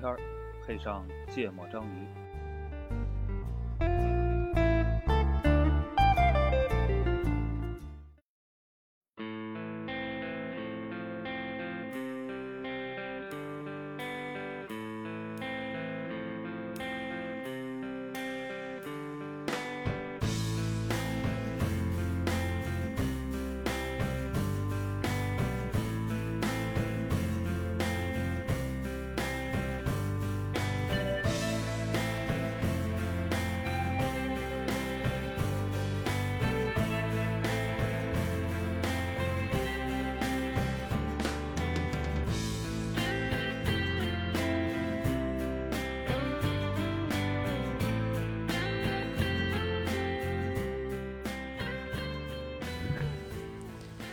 天儿，配上芥末章鱼。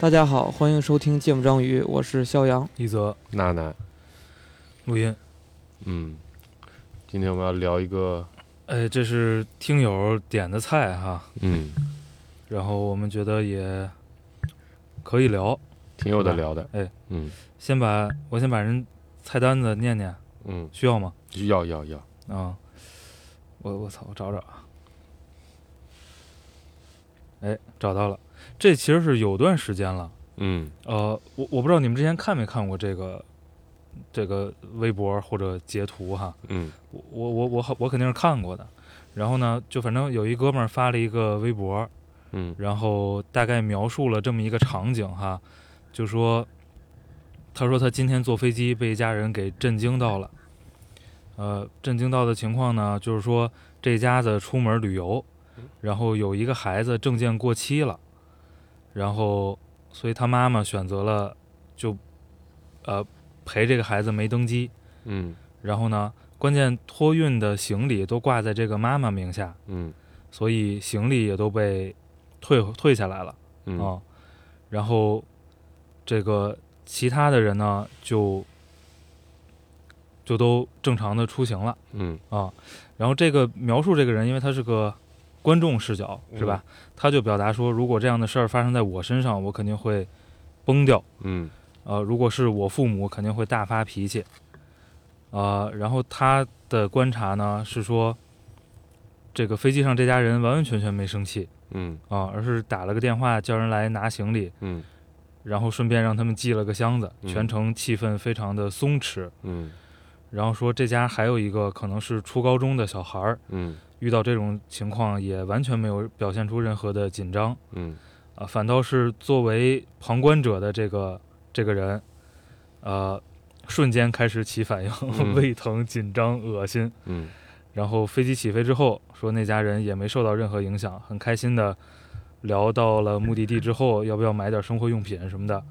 大家好，欢迎收听《芥末章鱼》，我是肖阳。一泽。娜娜，录音，嗯，今天我们要聊一个，哎，这是听友点的菜哈，嗯，然后我们觉得也可以聊。挺有的聊的，哎，嗯。先把我先把人菜单子念念，嗯，需要吗？要要要，啊、我我操，我找找啊，哎，找到了。这其实是有段时间了，嗯。呃，我我不知道你们之前看没看过这个这个微博或者截图哈，嗯。我我我我肯定是看过的。然后呢，就反正有一哥们儿发了一个微博，嗯。然后大概描述了这么一个场景哈，就说，他说他今天坐飞机被一家人给震惊到了，呃，震惊到的情况呢，就是说这家子出门旅游，然后有一个孩子证件过期了，然后所以他妈妈选择了就，呃，陪这个孩子没登机，嗯然后呢，关键托运的行李都挂在这个妈妈名下，嗯所以行李也都被退退下来了。嗯啊，然后这个其他的人呢，就就都正常的出行了嗯啊。然后这个描述这个人，因为他是个观众视角，是吧？他就表达说，如果这样的事儿发生在我身上，我肯定会崩掉。嗯呃，如果是我父母，肯定会大发脾气。呃，然后他的观察呢是说，这个飞机上这家人完完全全没生气嗯啊，而是打了个电话叫人来拿行李，嗯然后顺便让他们寄了个箱子，嗯全程气氛非常的松弛。嗯然后说这家还有一个可能是初高中的小孩儿，嗯遇到这种情况也完全没有表现出任何的紧张嗯啊、反倒是作为旁观者的这个这个人，呃，瞬间开始起反应，嗯胃疼、紧张、恶心。嗯然后飞机起飞之后，说那家人也没受到任何影响，很开心的聊到了目的地之后，要不要买点生活用品什么的，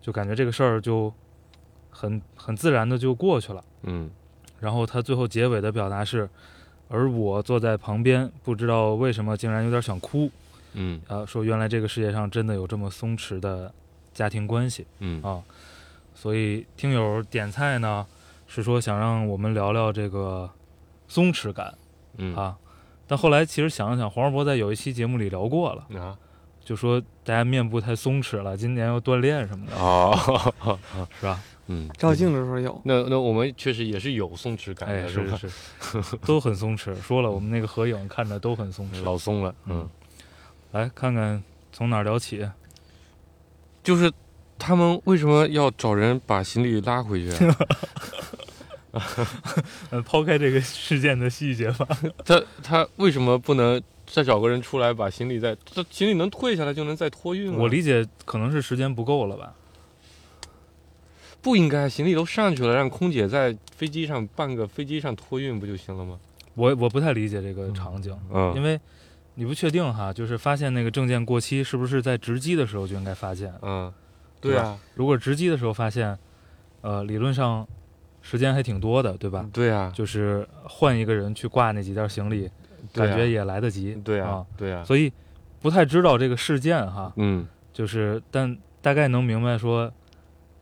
就感觉这个事儿就很很自然的就过去了。嗯然后他最后结尾的表达是，而我坐在旁边，不知道为什么竟然有点想哭，嗯啊，说原来这个世界上真的有这么松弛的家庭关系嗯啊，所以听友点菜呢是说想让我们聊聊这个松弛感。嗯啊。但后来其实想了想，黄世博在有一期节目里聊过了，啊就说大家面部太松弛了，今年要锻炼什么的，哦是吧？嗯，照镜子的时候有，那那我们确实也是有松弛感哎，的，吧？是不是，都很松弛。说了，我们那个合影看着都很松弛。老松了，嗯嗯，来看看从哪儿聊起。就是他们为什么要找人把行李拉回去啊？呃，抛开这个事件的细节吧。他他为什么不能再找个人出来把行李再这行李能退下来就能再托运啊？我理解可能是时间不够了吧。不应该，行李都上去了，让空姐在飞机上办个飞机上托运不就行了吗？我我不太理解这个场景，嗯。因为你不确定哈，就是发现那个证件过期是不是在值机的时候就应该发现？嗯，对啊，如果值机的时候发现，呃，理论上时间还挺多的，对吧？对啊，就是换一个人去挂那几件行李，啊。感觉也来得及。对啊啊，对啊，所以不太知道这个事件哈，嗯。就是但大概能明白说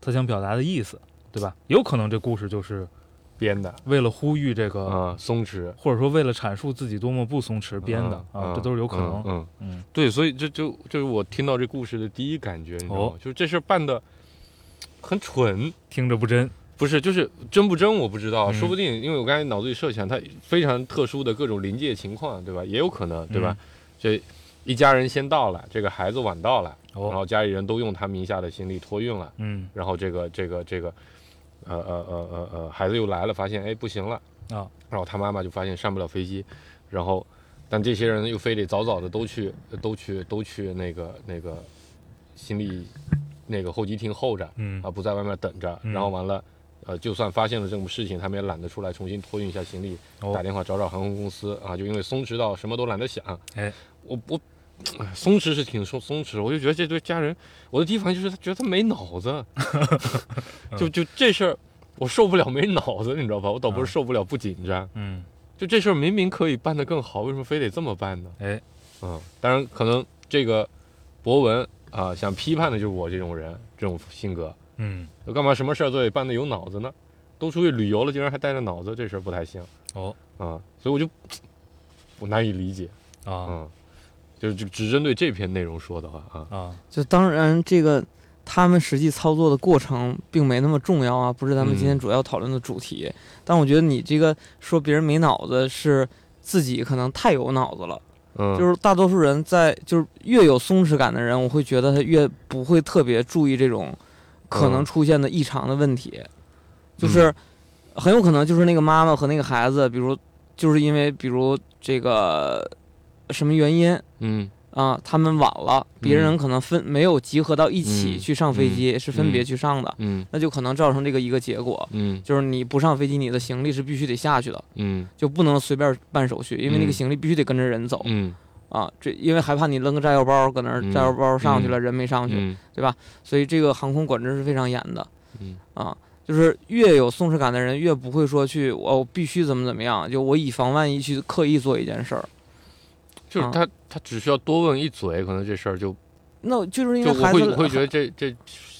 他想表达的意思，对吧？有可能这故事就是编的为了呼吁这个，啊，松弛或者说为了阐述自己多么不松弛编的嗯啊，这都是有可能。嗯，嗯嗯，对，所以这就就是我听到这故事的第一感觉，你知道吗哦？就是这事儿办的很蠢，听着不真，不是，就是真不真我不知道，嗯说不定因为我刚才脑子里设想，它非常特殊的各种临界情况，对吧？也有可能，对吧？这一家人先到了，这个孩子晚到了，然哦，后家里人都用他名下的行李托运了，嗯。然后这个这个这个，呃呃呃呃呃，孩子又来了，发现哎不行了，啊，然后他妈妈就发现上不了飞机，然后但这些人又非得早早的都去都去都去那个那个行李那个候机厅候着，嗯。啊，不在外面等着，嗯。然后完了，呃，就算发现了这种事情，他们也懒得出来重新托运一下行李，哦。打电话找找航空公司啊，就因为松弛到什么都懒得想。哎，我我。哎松弛是挺松松弛，我就觉得这对家人，我的第一反应就是他觉得他没脑子，就就这事儿，我受不了没脑子，你知道吧？我倒不是受不了不紧张，嗯，就这事儿明明可以办得更好，为什么非得这么办呢？哎，嗯，当然可能这个博文啊、想批判的就是我这种人，这种性格，嗯，干嘛什么事儿都得办得有脑子呢？都出去旅游了，竟然还带着脑子，这事儿不太行哦，啊、所以我就 我难以理解，啊嗯，就是就只针对这篇内容说的话啊，啊，就当然这个他们实际操作的过程并没那么重要啊，不是咱们今天嗯。主要讨论的主题。但我觉得你这个说别人没脑子，是自己可能太有脑子了。嗯，就是大多数人在就是越有松弛感的人，我会觉得他越不会特别注意这种可能嗯。出现的异常的问题，就是很有可能就是那个妈妈和那个孩子，比如就是因为比如这个什么原因？嗯。啊，他们晚了，别人嗯可能分没有集合到一起嗯。去上飞机，是分别嗯去上的，嗯。那就可能造成这个一个结果，嗯。就是你不上飞机，你的行李是必须得下去的，嗯。就不能随便办手续，因为那个嗯。行李必须得跟着人走。嗯。啊，这因为害怕你扔个炸药包搁那儿，嗯。炸药包上去了，人没上去，对吧？所以这个航空管制是非常严的。嗯。啊。就是越有松弛感的人，越不会说去我必须怎么怎么样，就我以防万一去刻意做一件事儿。啊就是他他只需要多问一嘴，可能这事儿就那就是因为孩子会会觉得这这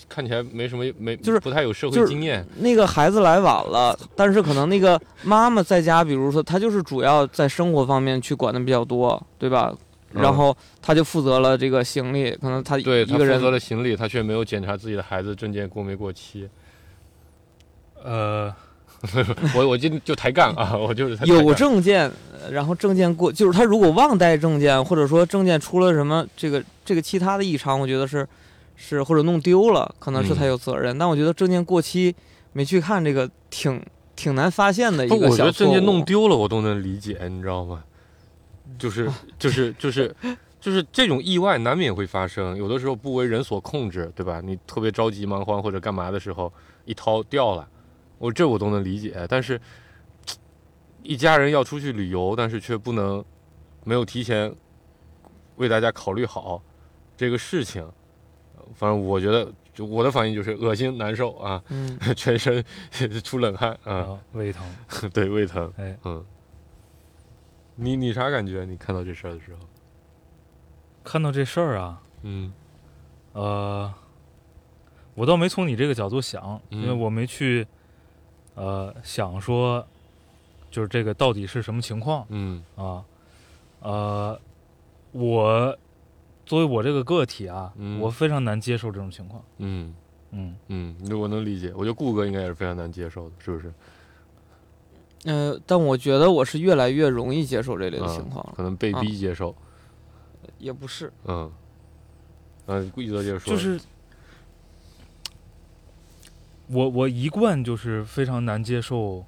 看起来没什么没就是不太有社就是会经验，那个孩子来晚了，但是可能那个妈妈在家，比如说她就是主要在生活方面去管的比较多，对吧？嗯然后他就负责了这个行李，可能他对他负一个人责了行李，他却没有检查自己的孩子证件过没过期。呃，我我今就抬杠啊，我就是抬有证件，呃然后证件过，就是他如果忘带证件，或者说证件出了什么这个这个其他的异常，我觉得是是或者弄丢了，可能是他嗯有责任。但我觉得证件过期没去看，这个挺挺难发现的一不，个我觉得证件。弄丢了我都能理解，你知道吗？就是 就是就是就是这种意外难免会发生，有的时候不为人所控制，对吧？你特别着急忙慌或者干嘛的时候，一掏掉了，我这我都能理解。但是一家人要出去旅游，但是却不能没有提前为大家考虑好这个事情，反正我觉得。就我的反应就是恶心难受啊，嗯，全身出冷汗啊，啊，胃疼，对胃疼，哎，嗯，你你啥感觉？你看到这事儿的时候，看到这事儿啊，嗯呃，我倒没从你这个角度想，因为嗯我没去，呃，想说，就是这个到底是什么情况嗯啊？呃，我作为我这个个体啊，嗯我非常难接受这种情况。嗯嗯，嗯，那我能理解。我觉得顾哥应该也是非常难接受的，是不是？呃，但我觉得我是越来越容易接受这类的啊情况了，可能被逼接受，也不是，嗯嗯，顾一泽接着说，就是我我一贯就是非常难接受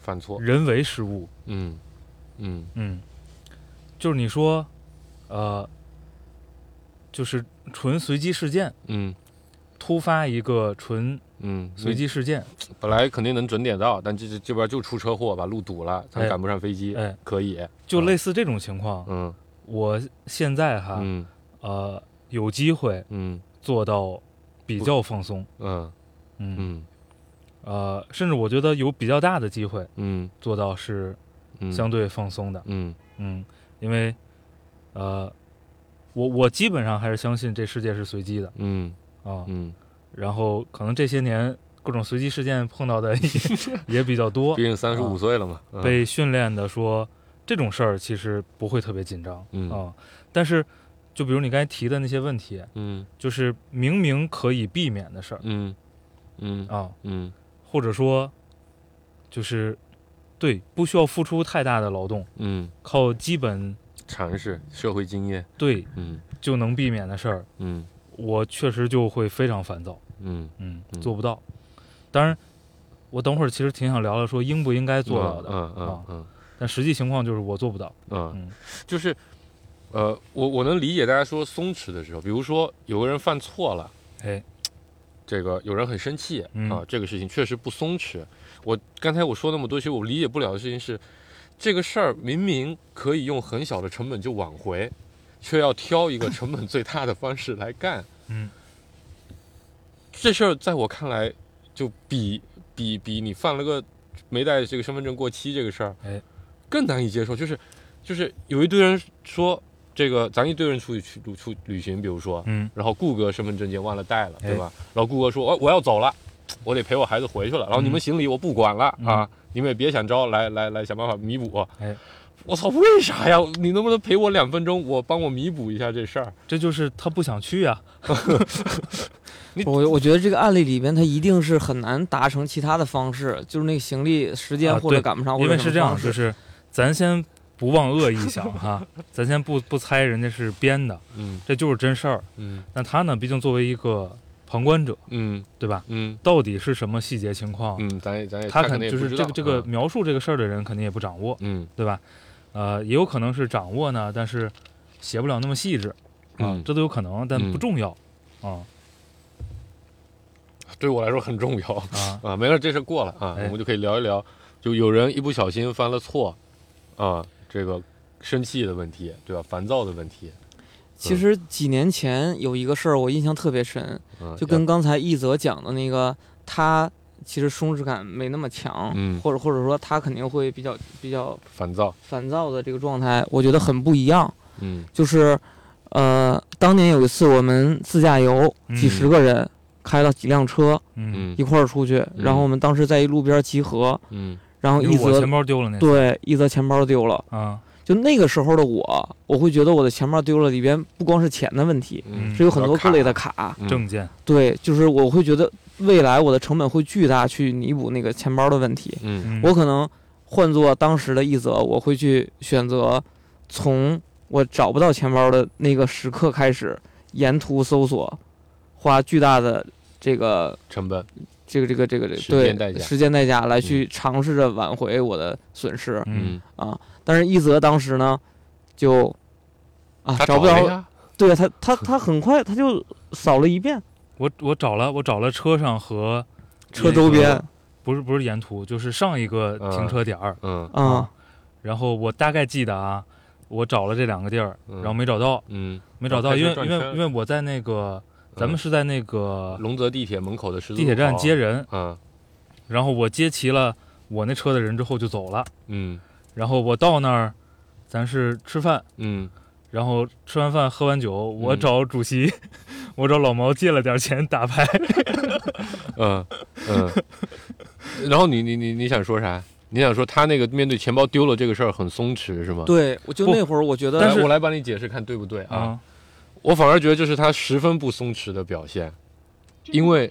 犯错，人为失误。嗯嗯。嗯，就是你说，呃，就是纯随机事件，嗯突发一个纯嗯，随机事件，本来肯定能准点到，但这这这边就出车祸，把路堵了，咱哎赶不上飞机，哎，可以，就类似这种情况，嗯我现在哈，嗯呃，有机会嗯做到比较放松，嗯嗯，嗯。呃，甚至我觉得有比较大的机会嗯。做到是嗯，相对放松的，嗯。嗯，因为，呃，我我基本上还是相信这世界是随机的嗯啊，嗯，然后可能这些年各种随机事件碰到的 也也比较多 毕，竟三十五啊岁了嘛，嗯。被训练的说这种事儿其实不会特别紧张嗯啊，但是就比如你刚才提的那些问题，嗯。就是明明可以避免的事儿嗯嗯啊，嗯。或者说就是对不需要付出太大的劳动，嗯，靠基本常识、社会经验，对嗯就能避免的事儿，嗯我确实就会非常烦躁，嗯，嗯，嗯做不到。当然，我等会儿其实挺想聊聊说应不应该做到的，嗯嗯啊嗯。但实际情况就是我做不到。嗯嗯。就是，呃，我我能理解大家说松弛的时候，比如说有个人犯错了，哎，这个有人很生气、嗯啊，这个事情确实不松弛。我刚才我说那么多，其实我理解不了的事情是，这个事儿明明可以用很小的成本就挽回，却要挑一个成本最大的方式来干。嗯，这事儿在我看来，就比比比你犯了个没带这个身份证过期这个事儿，哎，更难以接受。就是就是有一堆人说这个，咱一堆人出去去出旅行，比如说，嗯然后顾哥身份证件忘了带了，哎对吧？然后顾哥说，我我要走了，我得陪我孩子回去了。然后你们嗯行李我不管了、嗯啊，你们也别想招，来来来想办法弥补。哎，我操，为啥呀？你能不能陪我两分钟，我帮我弥补一下这事儿？这就是他不想去啊。我我觉得这个案例里边，他一定是很难达成其他的方式，就是那个行李时间啊或者赶不上，或因为是这样，就是咱先不忘恶意想哈，咱先不不猜人家是编的，嗯这就是真事儿。嗯那他呢，毕竟作为一个旁观者，嗯对吧？嗯到底是什么细节情况，嗯，咱也咱也他肯定就是这个这个描述这个事儿的人肯定也不掌握，嗯对吧？呃，也有可能是掌握呢，但是写不了那么细致啊嗯，这都有可能，但嗯不重要啊对我来说很重要。啊。啊，没事，这事过了啊，哎我们就可以聊一聊，就有人一不小心犯了错，啊，这个生气的问题，对吧？烦躁的问题，其实几年前有一个事儿，我印象特别深，嗯，就跟刚才一泽讲的那个，他其实松弛感没那么强，嗯。或者或者说他肯定会比较比较烦躁，烦躁的这个状态，我觉得很不一样。嗯。就是，呃，当年有一次我们自驾游，几十个人、开了几辆车嗯，嗯。一块儿出去，然后我们当时在一路边集合，嗯然后一泽因为我钱包丢了那次对一则钱包丢了。啊，就那个时候的我，我会觉得我的钱包丢了，里边不光是钱的问题，嗯是有很多各类的卡。嗯证件，对，就是我会觉得未来我的成本会巨大，去弥补那个钱包的问题。嗯嗯，我可能换做当时的一则，我会去选择从我找不到钱包的那个时刻开始，沿途搜索，花巨大的这个成本，这个这个这个这个时间代对价。时间代价来去尝试着挽回我的损失嗯。啊。但是一泽当时呢，就啊他找不到，了呀，对他他他很快他就扫了一遍。我我找了我找了车上和车周边不是不是沿途，就是上一个停车点儿嗯。啊，然后我大概记得啊，我找了这两个地儿，嗯。然后没找到，嗯，没找到，因为因为因为我在那个咱们嗯。是在那个龙泽地铁门口的十字地铁站接，人，嗯。然后我接齐了我那车的人之后就走了，嗯。然后我到那儿，咱是吃饭，嗯。然后吃完饭喝完酒，我嗯找主席，我找老毛借了点钱打牌，嗯嗯，然后你你你你想说啥？你想说他那个面对钱包丢了这个事儿很松弛是吗？对我就那会儿我觉得但是我来帮你解释看对不对啊？啊，我反而觉得这是他十分不松弛的表现，因为。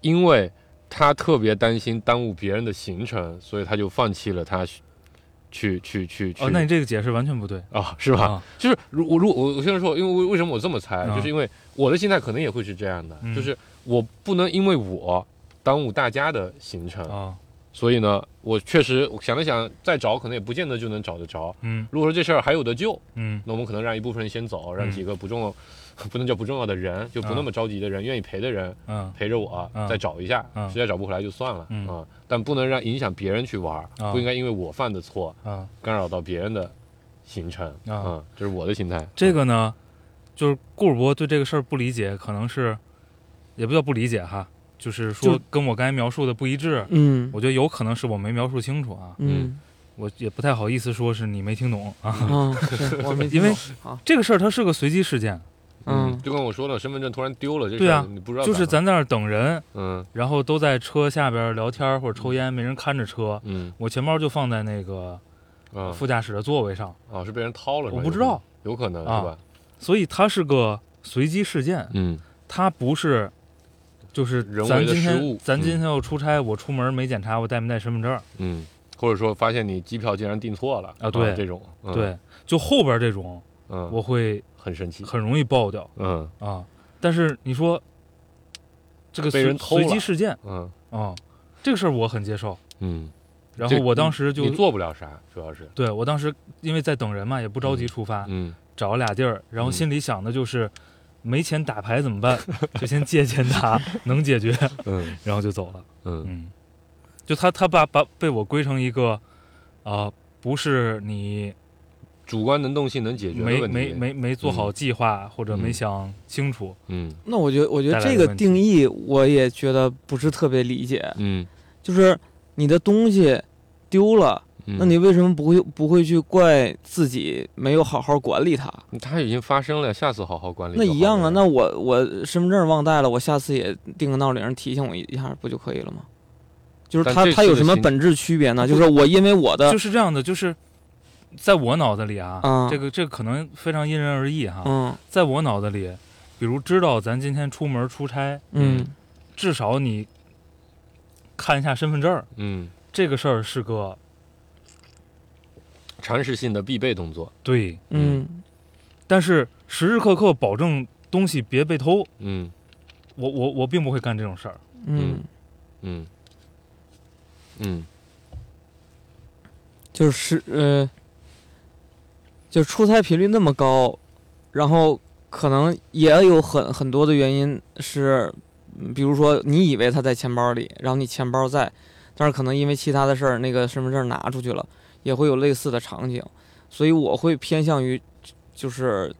因为他特别担心耽误别人的行程，所以他就放弃了他去去去去哦，那你这个解释完全不对，啊，是吧？啊就是如我如我我现在说，因为为为什么我这么猜，啊就是因为我的心态可能也会是这样的，嗯就是我不能因为我耽误大家的行程，啊，所以呢，我确实我想了想，再找可能也不见得就能找得着。嗯。如果说这事儿还有得救，嗯。那我们可能让一部分人先走，让嗯几个不重要、不能叫不重要的人，就不啊那么着急的人，愿意陪的人嗯。陪着我，啊再找一下，啊实在找不回来就算了嗯。啊。但不能让影响别人去玩不应该因为我犯的错啊，干扰到别人的行程啊啊，这是我的心态。这个呢，就是顾主播对这个事儿不理解，可能是也不叫不理解哈，就是说跟我刚才描述的不一致，嗯我觉得有可能是我没描述清楚啊，嗯我也不太好意思说是你没听懂啊。啊，是我没听因为这个事儿它是个随机事件，嗯就跟我说了，身份证突然丢了，这对啊事儿你不知道，就是咱在那儿等人，嗯然后都在车下边聊天或者抽烟，没人看着车，嗯我钱包就放在那个啊副驾驶的座位上，啊，是被人掏了是吧，我不知道，有可能啊是吧？所以它是个随机事件，嗯它不是就是人咱今天咱今天要出差，我出门没检查我带没带身份证，嗯，或者说发现你机票竟然订错了啊对这种，嗯、，对，就后边这种嗯，我会很生气，很容易爆掉嗯啊。但是你说这个被随人偷了随机事件嗯啊，这个事儿我很接受。嗯，然后我当时就你做不了啥，主要是，对我当时因为在等人嘛，也不着急出发，嗯找了俩地儿，然后嗯心里想的就是。没钱打牌怎么办？就先借钱打，能解决，嗯。然后就走了。嗯。嗯，就他他把把被我归成一个，啊、不是你主观能动性能解决的没问题，没没没做好计划、或者没嗯想清楚。嗯。那我觉得，我觉得这个定义我也觉得不是特别理解。嗯，就是你的东西丢了，嗯那你为什么不会不会去怪自己没有好好管理它？它已经发生了，下次好好管理就那。一样啊，那我我身份证忘带了，我下次也定个闹铃提醒我一下，不就可以了吗？就是但这它它有什么本质区别呢？就是我因为我的就是这样的，就是在我脑子里啊，嗯这个这个可能非常因人而异哈。嗯在我脑子里，比如知道咱今天出门出差，嗯至少你看一下身份证，嗯，这个事儿是个常识性的必备动作。对，嗯。但是时时刻刻保证东西别被偷，嗯。我我我并不会干这种事儿。嗯，嗯。嗯。就是呃，就出差频率那么高，然后可能也有很很多的原因是，嗯比如说你以为他在钱包里，然后你钱包在，但是可能因为其他的事儿，那个身份证拿出去了，也会有类似的场景，所以我会偏向于，就是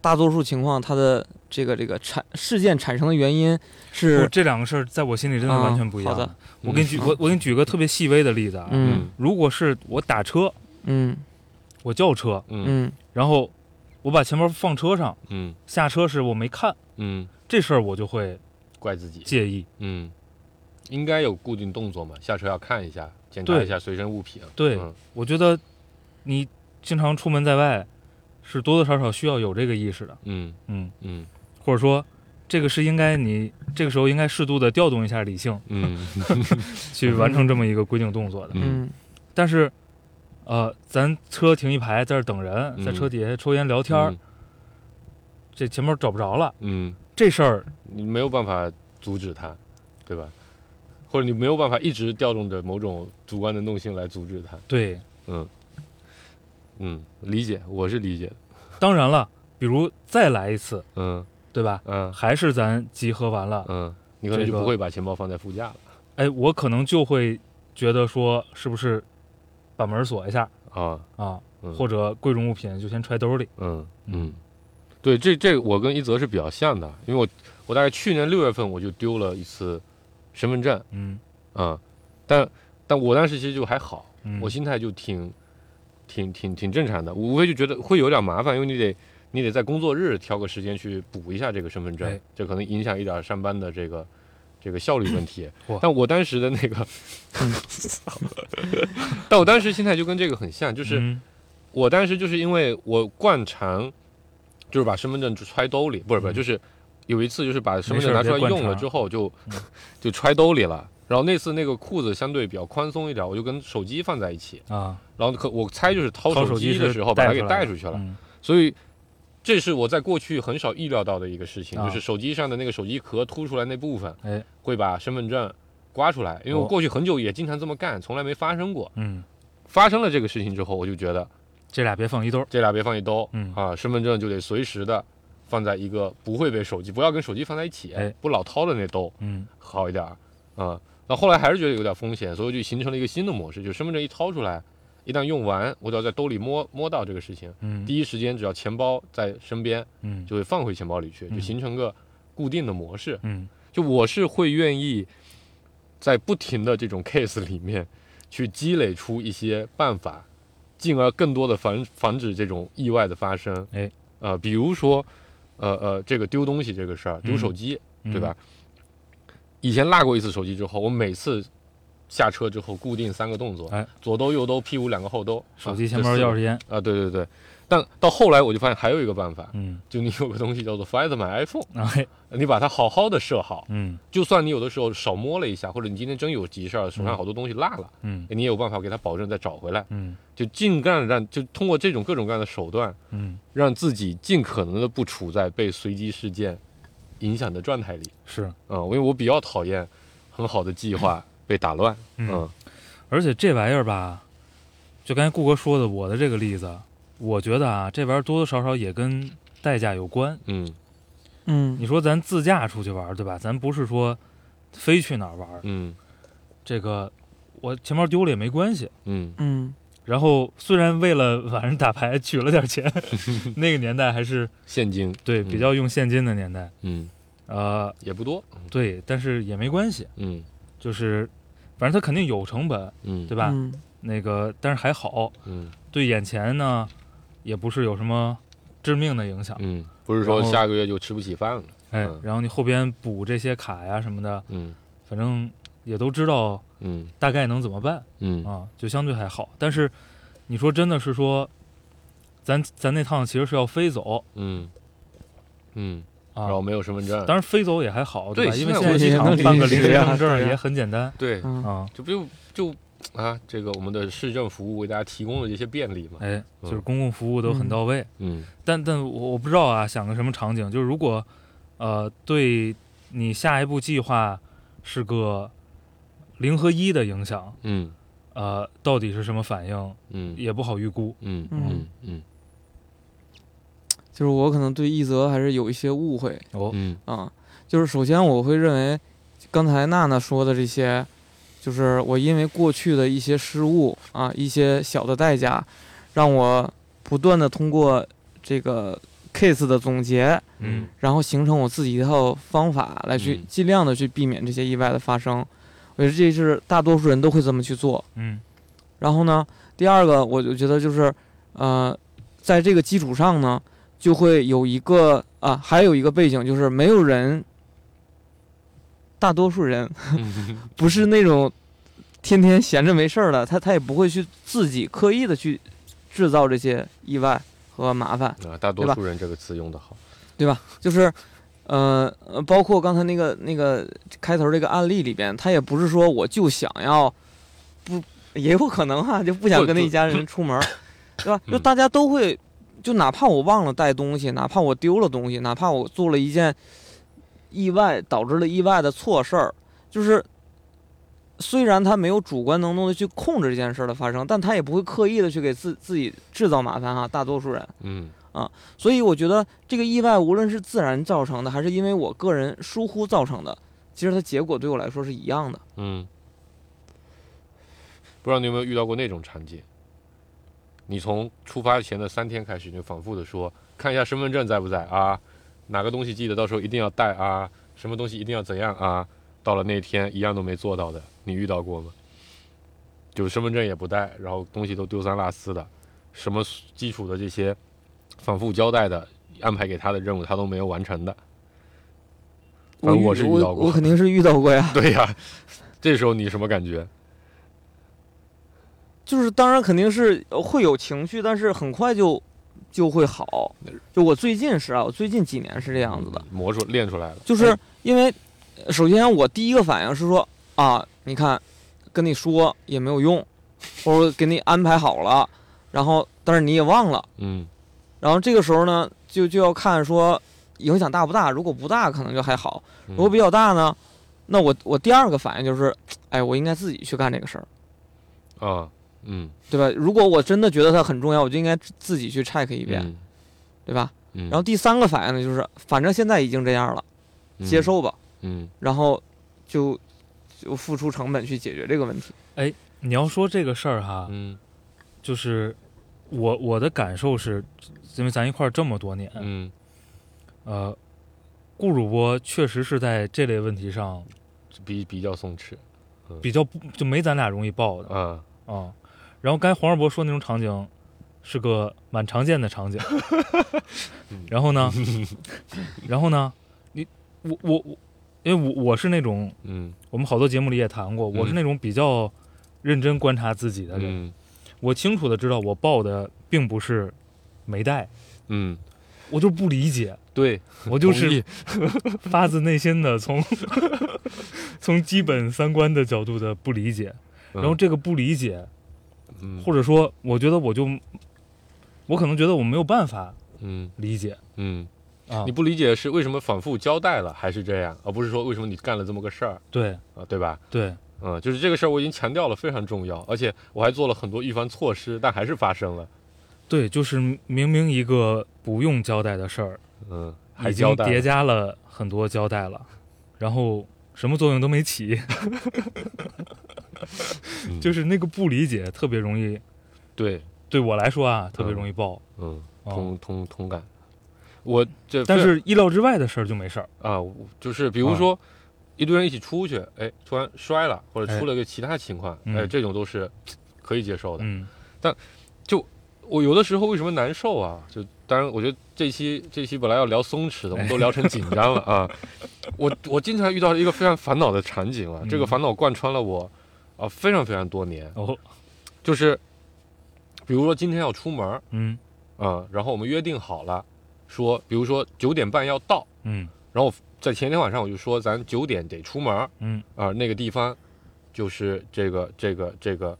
大多数情况它的这个这个产事件产生的原因是，这两个事儿在我心里真的啊完全不一样。好的。我给你举我我给你举个特别细微的例子啊，嗯。如果是我打车，嗯。我叫车，嗯。嗯。然后我把钱包放车上，嗯。下车时我没看，嗯，这事儿我就会怪自己。介意。嗯，应该有固定动作嘛，下车要看一下，检查一下随身物品。对，嗯我觉得你经常出门在外，是多多少少需要有这个意识的。嗯嗯，嗯或者说，这个是应该你这个时候应该适度的调动一下理性，嗯 去完成这么一个规定动作的。嗯嗯但是，呃，咱车停一排，在这儿等人，在嗯车底下抽烟聊天儿，这钱包找不着了，嗯，这事儿你没有办法阻止他，对吧？或者你没有办法一直调动着某种主观能动性来阻止它。对。嗯嗯，理解，我是理解的。当然了，比如再来一次，嗯对吧？嗯还是咱集合完了，嗯，你可能就不会把钱包放在副驾了哎，我可能就会觉得说，是不是把门锁一下啊。啊，嗯或者贵重物品就先揣兜里。嗯嗯，对，这这我跟一泽是比较像的，因为我我大概去年六月份我就丢了一次身份证。嗯。啊、但但我当时其实就还好，嗯，我心态就挺挺挺挺正常的，无非就觉得会有点麻烦，因为你得你得在工作日挑个时间去补一下这个身份证哎，这可能影响一点上班的这个这个效率问题。但我当时的那个，但我当时心态就跟这个很像，就是。嗯我当时就是因为我惯常，就是把身份证揣兜里，不是不是，嗯。就是有一次就是把身份证拿出来用了之后就嗯 就揣兜里了。然后那次那个裤子相对比较宽松一点，我就跟手机放在一起。啊，然后可我猜就是掏手机的时候把它给带带出去了。嗯所以这是我在过去很少意料到的一个事情，啊就是手机上的那个手机壳凸出来那部分哎，会把身份证刮出来。因为我哦过去很久也经常这么干，从来没发生过。嗯，发生了这个事情之后，我就觉得这俩别放一兜儿。这俩别放一兜，嗯啊，身份证就得随时的放在一个不会被手机，不要跟手机放在一起，哎。不老掏的那兜嗯。好一点儿啊。那后来还是觉得有点风险，所以就形成了一个新的模式，就是身份证一掏出来，一旦用完，我只要在兜里摸摸到这个事情，嗯。第一时间只要钱包在身边，嗯。就会放回钱包里去，就嗯形成个固定的模式。嗯。就我是会愿意在不停的这种 case 里面去积累出一些办法，进而更多的防防止这种意外的发生。哎，呃，比如说，呃呃，这个丢东西这个事儿，丢手机，嗯对吧？以前落过一次手机之后，我每次下车之后固定三个动作，哎，左兜右兜屁股两个后兜，手机、啊钱包、钥匙、烟。啊，对对对。但到后来我就发现还有一个办法，嗯，就你有个东西叫做 Find My iPhone，哎，你把它好好的设好，嗯。就算你有的时候少摸了一下，或者你今天真有急事儿，手上好多东西落了，嗯。你也有办法给它保证再找回来。嗯。就尽干让就通过这种各种各样的手段，嗯，让自己尽可能的不处在被随机事件影响的状态里。是，嗯，因为我比较讨厌很好的计划 被打乱。嗯，嗯。而且这玩意儿吧，就刚才顾哥说的我的这个例子，我觉得啊，这玩意儿多多少少也跟代价有关。嗯。嗯。你说咱自驾出去玩，对吧？咱不是说非去哪儿玩，嗯。这个我钱包丢了也没关系。嗯。嗯。然后虽然为了晚上打牌取了点钱，那个年代还是现金。嗯。对比较用现金的年代，嗯。呃，也不多。对，但是也没关系，嗯。就是反正它肯定有成本，嗯。对吧？嗯。那个但是还好，嗯。对眼前呢也不是有什么致命的影响，嗯，不是说下个月就吃不起饭了。哎嗯，然后你后边补这些卡呀什么的，嗯。反正也都知道嗯。大概能怎么办嗯。啊，就相对还好。但是你说真的是说，咱咱那趟其实是要飞走。嗯。嗯，啊。然，后没有身份证。当然飞走也还好，对现因为现在机场场办个临时身份证也很简单。对，嗯。啊。就不用就啊，这个我们的市政服务为大家提供的这些便利嘛。哎，嗯就是公共服务都很到位，嗯但但我我不知道啊，想个什么场景，就是如果呃对你下一步计划是个零和一的影响，嗯呃，到底是什么反应嗯也不好预估。嗯嗯嗯嗯就是我可能对一泽还是有一些误会哦，嗯啊，就是首先我会认为刚才娜娜说的这些，就是我因为过去的一些失误啊，一些小的代价，让我不断的通过这个 case 的总结，嗯然后形成我自己一套方法来去嗯尽量的去避免这些意外的发生。我觉得这是大多数人都会这么去做。嗯然后呢，第二个我就觉得就是，呃，在这个基础上呢，就会有一个啊，还有一个背景就是没有人，大多数人嗯 不是那种天天闲着没事儿的，他他也不会去自己刻意的去制造这些意外和麻烦。啊，大多数人这个词用的好。对吧？就是，呃，呃包括刚才那个那个开头这个案例里边，他也不是说我就想要，不，也有可能哈、就不想跟那一家人出门儿，对吧？就嗯大家都会，就哪怕我忘了带东西，哪怕我丢了东西，哪怕我做了一件意外导致了意外的错事儿，就是。虽然他没有主观能动的去控制这件事儿的发生，但他也不会刻意的去给自自己制造麻烦哈。大多数人，嗯啊所以我觉得这个意外无论是自然造成的，还是因为我个人疏忽造成的，其实它结果对我来说是一样的。嗯，不知道你有没有遇到过那种场景？你从出发前的三天开始，你就反复的说，看一下身份证在不在啊，哪个东西记得到时候一定要带啊，什么东西一定要怎样啊，到了那天一样都没做到的，你遇到过吗？就身份证也不带，然后东西都丢三落四的，什么基础的这些反复交代的安排给他的任务他都没有完成的。反正我是遇到过我我肯定是遇到过呀。对呀，这时候你什么感觉？就是当然肯定是呃会有情绪，但是很快就就会好。就我最近是啊，我最近几年是这样子的，嗯磨出练出来了。就是因为呃首先我第一个反应是说啊，你看跟你说也没有用，或者给你安排好了，然后但是你也忘了。嗯然后这个时候呢，就就要看说影响大不大。如果不大，可能就还好；嗯如果比较大呢，那我我第二个反应就是，哎，我应该自己去干这个事儿，啊嗯对吧？如果我真的觉得它很重要，我就应该自己去 check 一遍，嗯。对吧？嗯，然后第三个反应呢，就是反正现在已经这样了，嗯接受吧，嗯。然后就就付出成本去解决这个问题。哎你要说这个事儿哈，嗯。就是我我的感受是，因为咱一块儿这么多年，嗯。呃，顾主播确实是在这类问题上比比较松弛比较不就没咱俩容易爆的。啊。啊。然后刚才黄二博说那种场景是个蛮常见的场景，然后呢，然后呢，你我我我，因为我我是那种嗯。我们好多节目里也谈过，我是嗯那种比较认真观察自己的人，嗯。我清楚的知道我报的并不是没带，嗯，我就不理解，对，我就是 发自内心的从从基本三观的角度的不理解，然后这个不理解，嗯。或者说我觉得我就我可能觉得我没有办法嗯。理解嗯，啊。你，不理解是为什么反复交代了还是这样，而不是说为什么你干了这么个事儿对啊，对吧？对。嗯，就是这个事儿我已经强调了非常重要，而且我还做了很多预防措施，但还是发生了。对，就是明明一个不用交代的事儿，嗯，还已经叠加了很多交代了，然后什么作用都没起，嗯就是那个不理解特别容易，对，对我来说啊，特别容易爆。嗯，啊同同同感。我这但是意料之外的事儿就没事儿。啊，就是比如说一堆人一起出去，哎，突然摔了，或者出了个其他情况，嗯哎，这种都是可以接受的。嗯我有的时候为什么难受啊？就当然，我觉得这期这期本来要聊松弛的，我们都聊成紧张了啊。我我经常遇到一个非常烦恼的场景啊，这个嗯烦恼贯穿了我啊非常非常多年，哦。就是比如说今天要出门儿嗯啊，然后我们约定好了，说比如说九点半要到，嗯然后在前天晚上我就说咱九点得出门嗯，啊，那个地方就是这个这个这个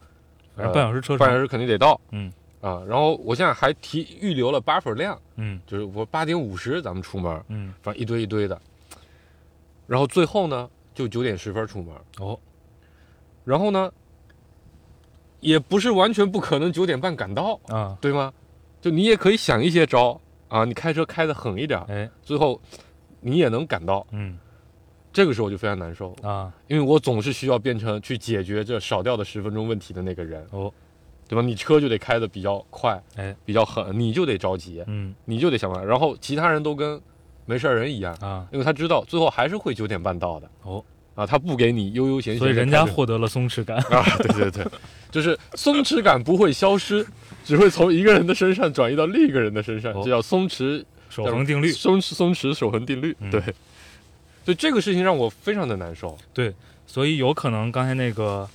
反正半小时车程。半小时肯定得到，嗯。啊，然后我现在还提预留了 buffer 量，嗯。就是我八点五十咱们出门，嗯。反正一堆一堆的，然后最后呢就九点十分出门，哦然后呢也不是完全不可能九点半赶到，啊。对吗？就你也可以想一些招啊，你开车开的狠一点，哎。最后你也能赶到，嗯。这个时候我就非常难受，啊。因为我总是需要变成去解决这少掉的十分钟问题的那个人，哦。对吧？你车就得开的比较快，哎。比较狠，你就得着急，嗯。你就得想办法，然后其他人都跟没事人一样，啊，因为他知道最后还是会九点半到的。哦，啊，他不给你悠悠闲闲所以人家获得了松弛感。啊，对对对，就是松弛感不会消失，只会从一个人的身上转移到另一个人的身上，哦这叫松弛守恒定律。松弛松弛守恒定律。嗯对，所以这个事情让我非常的难受。对所以有可能刚才那个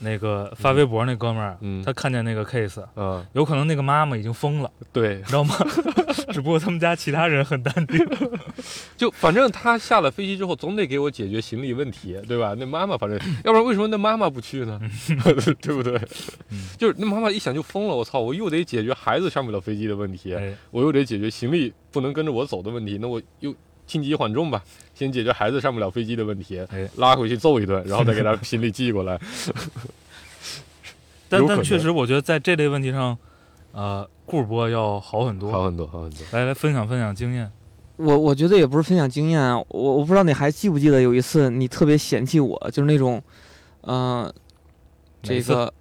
那个发微博那哥们儿，嗯他看见那个 case，嗯，有可能那个妈妈已经疯了，对你，知道吗？只不过他们家其他人很淡定。就反正他下了飞机之后，总得给我解决行李问题，对吧？那妈妈反正，要不然为什么那妈妈不去呢？对不对？嗯就是那妈妈一想就疯了，我操！我又得解决孩子上不了飞机的问题，哎，我又得解决行李不能跟着我走的问题，那我又轻急缓重吧，先解决孩子上不了飞机的问题，哎拉回去揍一顿，然后再给他行李寄过来。但但确实，我觉得在这类问题上，呃，顾波要好很多。好很多，好很多。来来分享分享经验。我我觉得也不是分享经验啊，我我不知道你还记不记得有一次你特别嫌弃我，就是那种，嗯、这个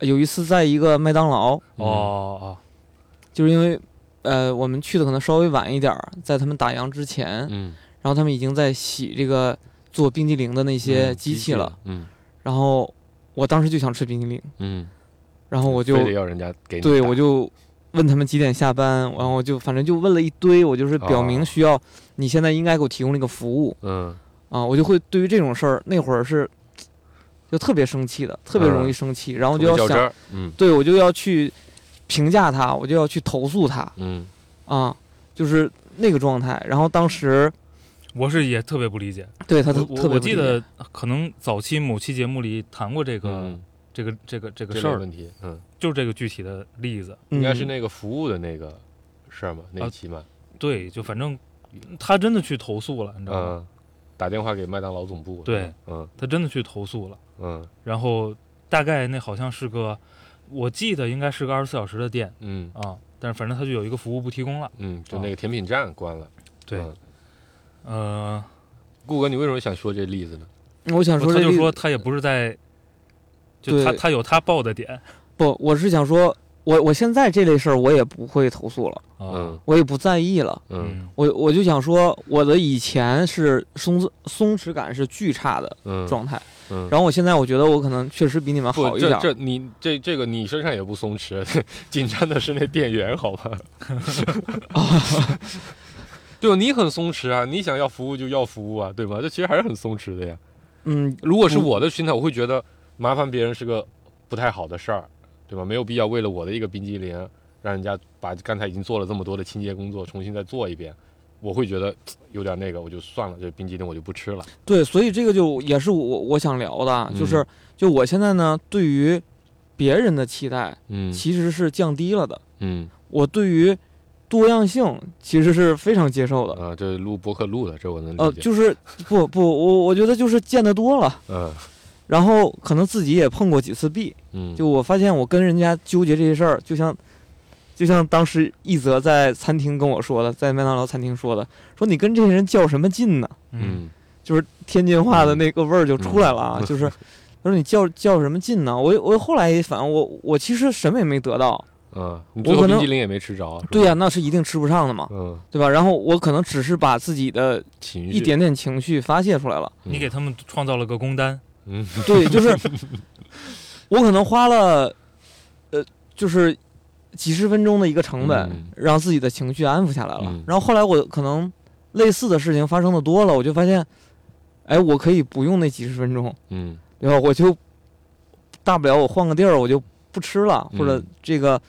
有一次在一个麦当劳，哦哦就是因为呃我们去的可能稍微晚一点儿，在他们打烊之前，嗯，然后他们已经在洗这个做冰激凌的那些嗯机器了，，嗯。然后我当时就想吃冰激凌，嗯，然后我就非得要人家给你对我就问他们几点下班，然后我就反正就问了一堆，我就是表哦明需要你现在应该给我提供这个服务。嗯。啊，我就会对于这种事儿那会儿是就特别生气的，特别容易生气，然后就要想，嗯。对我就要去评价他，我就要去投诉他。嗯。啊，就是那个状态。然后当时我是也特别不理解。对他特我记得可能早期某期节目里谈过这个、嗯，这个这个这个事儿，类问题，嗯，就是这个具体的例子。应该是嗯那个服务的那个事儿嘛，那啊一期嘛，对，就反正他真的去投诉了，你知道吗？嗯，打电话给麦当劳总部，对，嗯。他真的去投诉了。嗯。然后大概那好像是个，我记得应该是个二十四小时的店。嗯。啊，但是反正他就有一个服务不提供了。嗯，就那个甜品站关了，对，嗯呃，顾哥，你为什么想说这例子呢？我想说他就说他也不是在，就他他有他爆的点不，我是想说，我我现在这类事儿我也不会投诉了，啊嗯，我也不在意了。嗯我我就想说，我的以前是松松弛感是巨差的嗯，状态，嗯，然后我现在我觉得我可能确实比你们，好一点。这这你这这个你身上也不松弛，紧张的是那店员，好吧？对吧？你很松弛啊，你想要服务就要服务啊，对吗？这其实还是很松弛的呀。嗯，如果是嗯我的心态，我会觉得麻烦别人是个不太好的事儿，对吧？没有必要为了我的一个冰激凌让人家把刚才已经做了这么多的清洁工作重新再做一遍，我会觉得 有点那个，我就算了，这冰激凌我就不吃了。对，所以这个就也是我我想聊的，就嗯是就我现在呢，对于别人的期待嗯其实是降低了的，嗯我对于多样性其实是非常接受的。啊，这录播客录的，这我能呃，理解。就是不不，我我觉得就是见得多了，嗯然后可能自己也碰过几次壁，嗯，就我发现我跟人家纠结这些事儿，就像就像当时一泽在餐厅跟我说的，在麦当劳餐厅说的，说你跟这些人较什么劲呢？嗯就是天津话的那个味儿就出来了啊，就是他说你较较什么劲呢？我我后来一反应，我我其实什么也没得到，嗯，你最后我可能冰激凌也没吃着。对呀、，那是一定吃不上的嘛，嗯，对吧？然后我可能只是把自己的情绪一点点情绪发泄出来了，你给他们创造了个工单，嗯。对，就是 我可能花了呃，就是几十分钟的一个成本，嗯。让自己的情绪安抚下来了。嗯。然后后来我可能类似的事情发生的多了，我就发现，哎，我可以不用那几十分钟，嗯。对吧？我就大不了我换个地儿，我就不吃了，嗯或者这个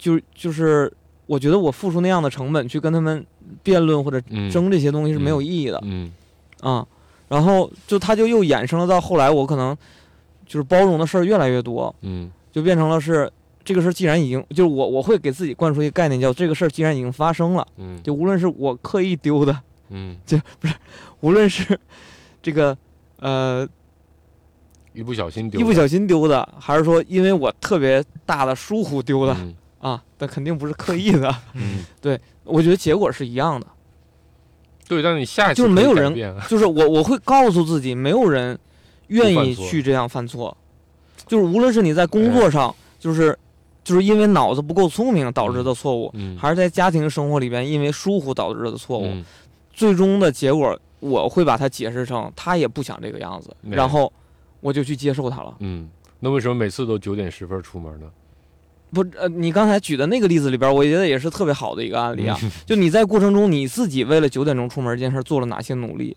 就就是我觉得我付出那样的成本去跟他们辩论或者嗯争这些东西是没有意义的嗯。啊、然后就他就又衍生了到后来，我可能就是包容的事儿越来越多，嗯就变成了是这个事儿既然已经就是我我会给自己灌输一个概念，叫这个事儿既然已经发生了，嗯就无论是我刻意丢的，嗯，无论是这个呃一不小心丢的，一不小心丢的，还是说因为我特别大的疏忽丢的、嗯啊，但肯定不是刻意的。嗯，我觉得结果是一样的，对，但是你下一次就是没有人就是我我会告诉自己，没有人愿意去这样犯错，就是无论是你在工作上，就是就是因为脑子不够聪明导致的错误，嗯，还是在家庭生活里边因为疏忽导致的错误，嗯最终的结果我会把它解释成他也不想这个样子，对然后我就去接受他了。嗯，那为什么每次都九点十分出门呢？不，呃，你刚才举的那个例子里边，我觉得也是特别好的一个案例啊。就你在过程中，你自己为了九点钟出门这件事做了哪些努力？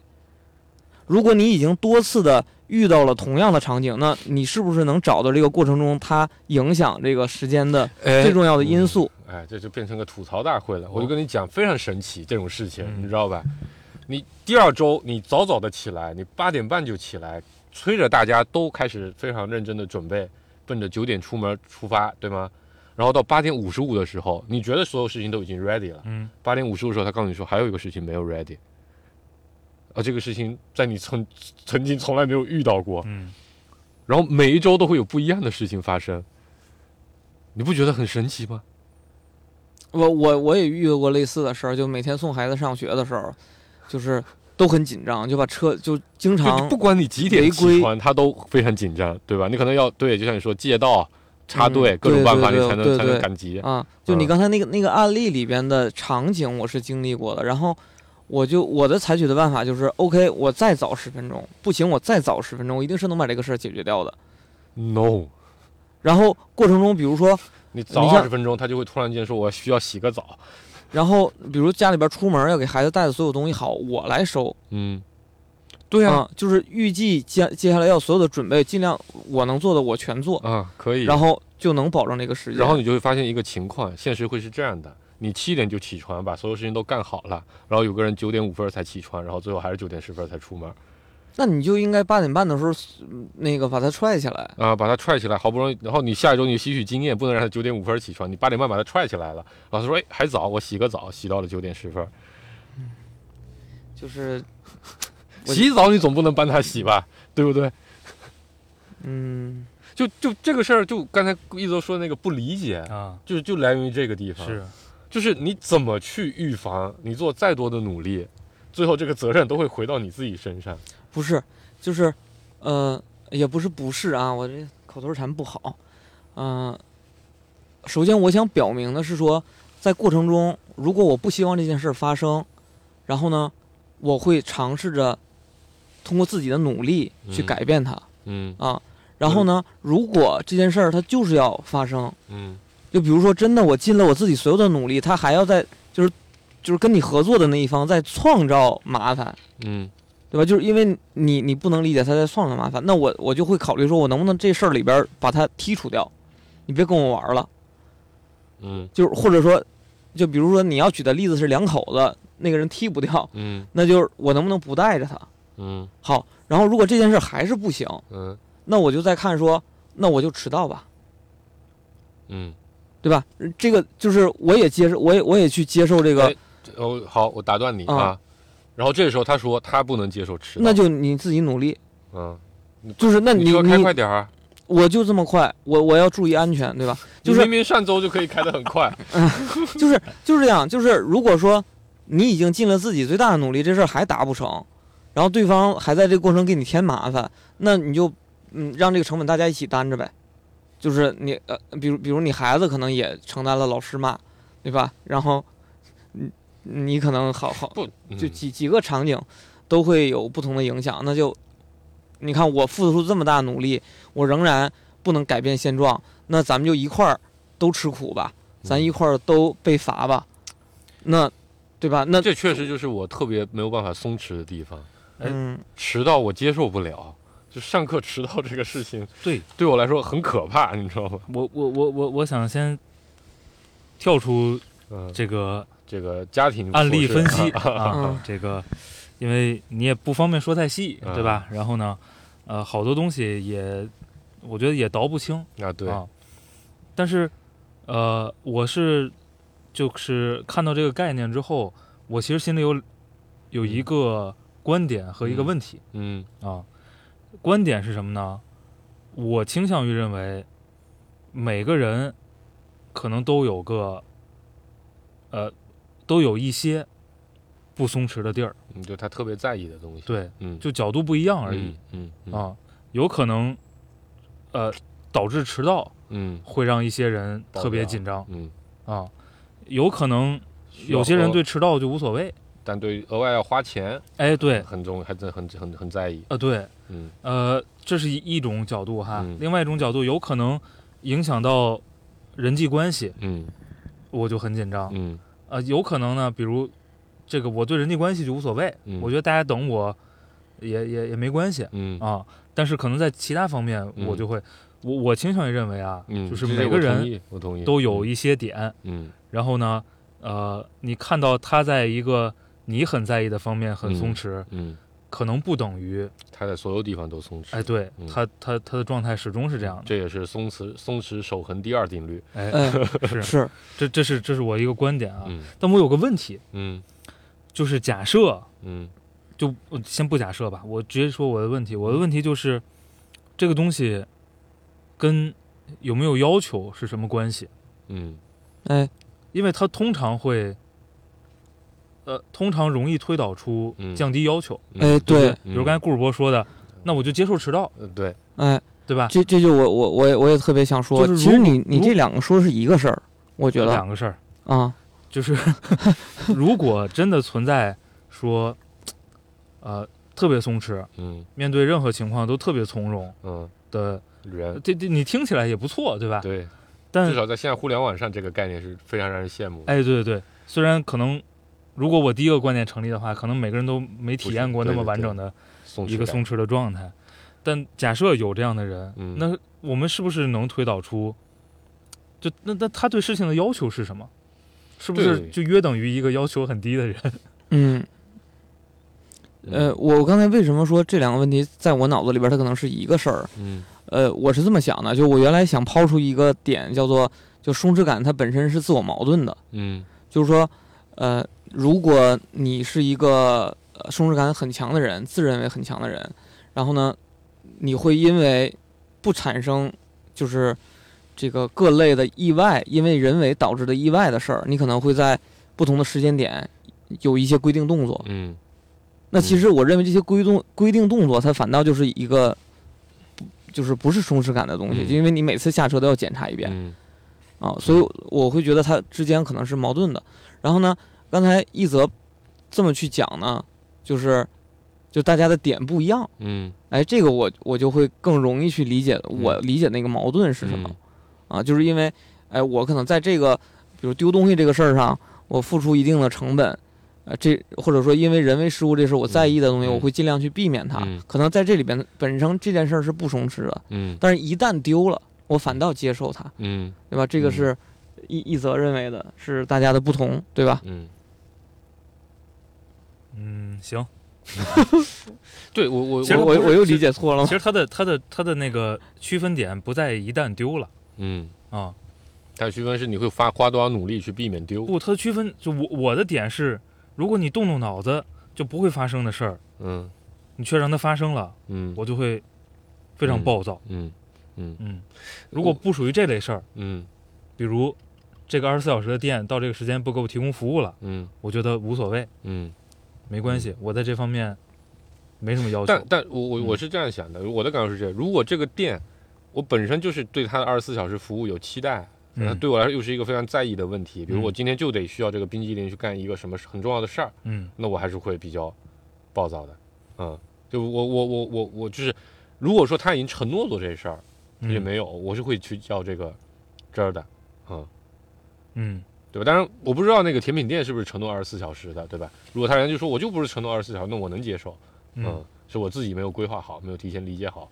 如果你已经多次的遇到了同样的场景，那你是不是能找到这个过程中它影响这个时间的最重要的因素？哎，这就变成个吐槽大会了。我就跟你讲，非常神奇这种事情，嗯你知道吧？你第二周你早早的起来，你八点半就起来，催着大家都开始非常认真的准备，奔着九点出门出发，对吗？然后到八点五十五的时候，你觉得所有事情都已经 ready 了，嗯，八点五十五的时候，他告诉你说还有一个事情没有 ready，啊这个事情在你曾曾经从来没有遇到过，嗯，然后每一周都会有不一样的事情发生，你不觉得很神奇吗？我我我也遇到过类似的事儿，就每天送孩子上学的时候，就是都很紧张，就把车就经就常不管你几点违规。起床，他都非常紧张，对吧？你可能要对，就像你说借道、插队，嗯各种办法你对才能才能赶集。啊，就你嗯刚才那个那个案例里边的场景，我是经历过的。然后我就我的采取的办法就是，OK，我再早十分钟，不行，我再早十分钟，我一定是能把这个事儿解决掉的。No，然后过程中，比如说，你早二十分钟，他就会突然间说我需要洗个澡。然后比如家里边出门要给孩子带的所有东西好，我来收。嗯，对啊，啊，就是预计接接下来要所有的准备，尽量我能做的我全做，啊，可以。然后就能保证这个时间。然后你就会发现一个情况，现实会是这样的：你七点就起床，把所有事情都干好了，然后有个人九点五分才起床，然后最后还是九点十分才出门。那你就应该八点半的时候，嗯那个把他踹起来。啊，把他踹起来，好不容易，然后你下一周你吸取经验，不能让他九点五分起床，你八点半把他踹起来了。老师说，哎，还早，我洗个澡，洗到了九点十分。嗯就是，我洗澡你总不能帮他洗吧，对不对？嗯，就就这个事儿，就刚才一泽说那个不理解，啊，就是就来源于这个地方，是，就是你怎么去预防，你做再多的努力，最后这个责任都会回到你自己身上。不是，就是，呃，也不是不是啊，我这口头禅不好。嗯、首先我想表明的是说，在过程中，如果我不希望这件事儿发生，然后呢，我会尝试着通过自己的努力去嗯改变它、嗯啊。然后呢，如果这件事儿它就是要发生，嗯就比如说真的我尽了我自己所有的努力，他还要在就是就是跟你合作的那一方在创造麻烦，嗯对吧？就是因为你你不能理解他在创造麻烦，那我我就会考虑说，我能不能这事儿里边儿把他剔除掉，你别跟我玩儿了。嗯就是或者说，就比如说你要举的例子是两口子，那个人踢不掉，嗯那就是我能不能不带着他？嗯好，然后如果这件事还是不行，嗯那我就再看说，那我就迟到吧，嗯，对吧？这个就是我也接受，我也我也去接受这个，哎哦，好，我打断你啊啊。然后这个时候他说他不能接受迟到，那就你自己努力，嗯，就是那你你车开快点儿啊，我就这么快，我我要注意安全，对吧？就是明明上周就可以开得很快，就是就是这样，就是如果说你已经尽了自己最大的努力，这事儿还达不成，然后对方还在这个过程给你添麻烦，那你就嗯让这个成本大家一起担着呗。就是你呃，比如比如你孩子可能也承担了老师骂，对吧？然后你你可能好好不就嗯几几个场景都会有不同的影响，那就你看我付出这么大努力，我仍然不能改变现状，那咱们就一块儿都吃苦吧，咱一块儿都被罚吧，那对吧？那这确实就是我特别没有办法松弛的地方。哎嗯。迟到我接受不了，就上课迟到这个事情，对，对我来说很可怕，你知道吗？我我我我我想先跳出嗯，这个这个家庭案例分析。啊啊嗯，这个因为你也不方便说太细，嗯。对吧？然后呢，呃，好多东西也我觉得也倒不清。啊，对，啊。但是，呃，我是就是看到这个概念之后，我其实心里有有一个观点和一个嗯。问题。嗯。啊。观点是什么呢？我倾向于认为，每个人可能都有个呃，都有一些不松弛的地儿，嗯，就他特别在意的东西，，对，嗯，就角度不一样而已、嗯嗯啊，有可能呃导致迟到嗯。会让一些人特别紧张。嗯，啊，有可能有些人对迟到就无所谓，但对额外要花钱，哎，对，很重，还真很很很在意，呃，对，嗯。呃，这是一一种角度哈，嗯。另外一种角度有可能影响到人际关系，嗯。我就很紧张，嗯。呃，有可能呢，比如这个我对人际关系就无所谓，嗯。我觉得大家等我也也也没关系嗯。啊，但是可能在其他方面嗯。我就会，我我倾向于认为啊，嗯，就是每个人都有一些点，嗯。然后呢，呃，你看到他在一个你很在意的方面很嗯松弛，嗯，可能不等于，他在所有地方都松弛，哎，对嗯。他他他的状态始终是这样的，这也是松弛松弛守恒第二定律，哎，哎 是。是。这这是这是我一个观点啊，嗯。但我有个问题，嗯。就是假设嗯。就呃先不假设吧，我直接说我的问题。我的问题就是，这个东西跟有没有要求是什么关系？嗯。哎。因为它通常会，呃，通常容易推导出嗯。降低要求。嗯。哎对，比如刚才顾主播说的，那我就接受迟到，呃对，哎，对吧？这这就我我我也我也特别想说，就是其实你你这两个说的是一个事儿，我觉得。两个事儿，啊，就是如果真的存在说，呃，特别松弛，嗯。面对任何情况都特别从容嗯的，人这这你听起来也不错，对吧？对，但至少在现在互联网上，这个概念是非常让人羡慕的。哎，对对对，虽然可能如果我第一个观点成立的话，可能每个人都没体验过那么完整的一个松弛的状态。但假设有这样的人，嗯那我们是不是能推导出，就那那他对事情的要求是什么？是不是就约等于一个要求很低的人？嗯。呃，我刚才为什么说这两个问题在我脑子里边，它可能是一个事儿？嗯呃，我是这么想的，就我原来想抛出一个点，叫做就松弛感，它本身是自我矛盾的。嗯就是说，呃，如果你是一个呃松弛感很强的人，自认为很强的人，然后呢，你会因为不产生就是这个各类的意外，因为人为导致的意外的事儿，你可能会在不同的时间点有一些规定动作。嗯那其实我认为这些规动规定动作，它反倒就是一个。就是不是松弛感的东西，因为你每次下车都要检查一遍，嗯啊，所以我会觉得它之间可能是矛盾的。然后呢，刚才一泽这么去讲呢，就是就大家的点不一样，嗯哎，这个我我就会更容易去理解嗯我理解那个矛盾是什么、啊，就是因为哎，我可能在这个比如丢东西这个事儿上，我付出一定的成本。呃，这或者说因为人为失误，这是我在意的东西，嗯我会尽量去避免它。嗯可能在这里边本身这件事儿是不松弛的，嗯但是一旦丢了，我反倒接受它。嗯对吧？这个嗯是一一则认为的，是大家的不同，对吧？嗯，嗯，行。对我我其实我我我又理解错了吗？其实它的它的它的那个区分点不在一旦丢了嗯，啊，它的区分是你会花花多少努力去避免丢。不，它的区分就我我的点是，如果你动动脑子就不会发生的事儿，嗯你却让它发生了，嗯我就会非常暴躁。嗯嗯嗯，如果不属于这类事儿，嗯比如这个二十四小时的店到这个时间不给我提供服务了，嗯我觉得无所谓，嗯。没关系，我在这方面没什么要求。但但我我嗯我是这样想的，我的感受是这样：如果这个店，我本身就是对它的二十四小时服务有期待，对我来说又是一个非常在意的问题。比如嗯我今天就得需要这个冰激凌去干一个什么很重要的事儿，嗯那我还是会比较暴躁的。嗯，就我我我我我就是，如果说他已经承诺做这事儿，嗯也没有，我是会去要这个真儿的，嗯。嗯对吧？当然，我不知道那个甜品店是不是承诺二十四小时的，对吧？如果他人家就说我就不是承诺二十四小时，那我能接受。嗯嗯，是我自己没有规划好，没有提前理解好。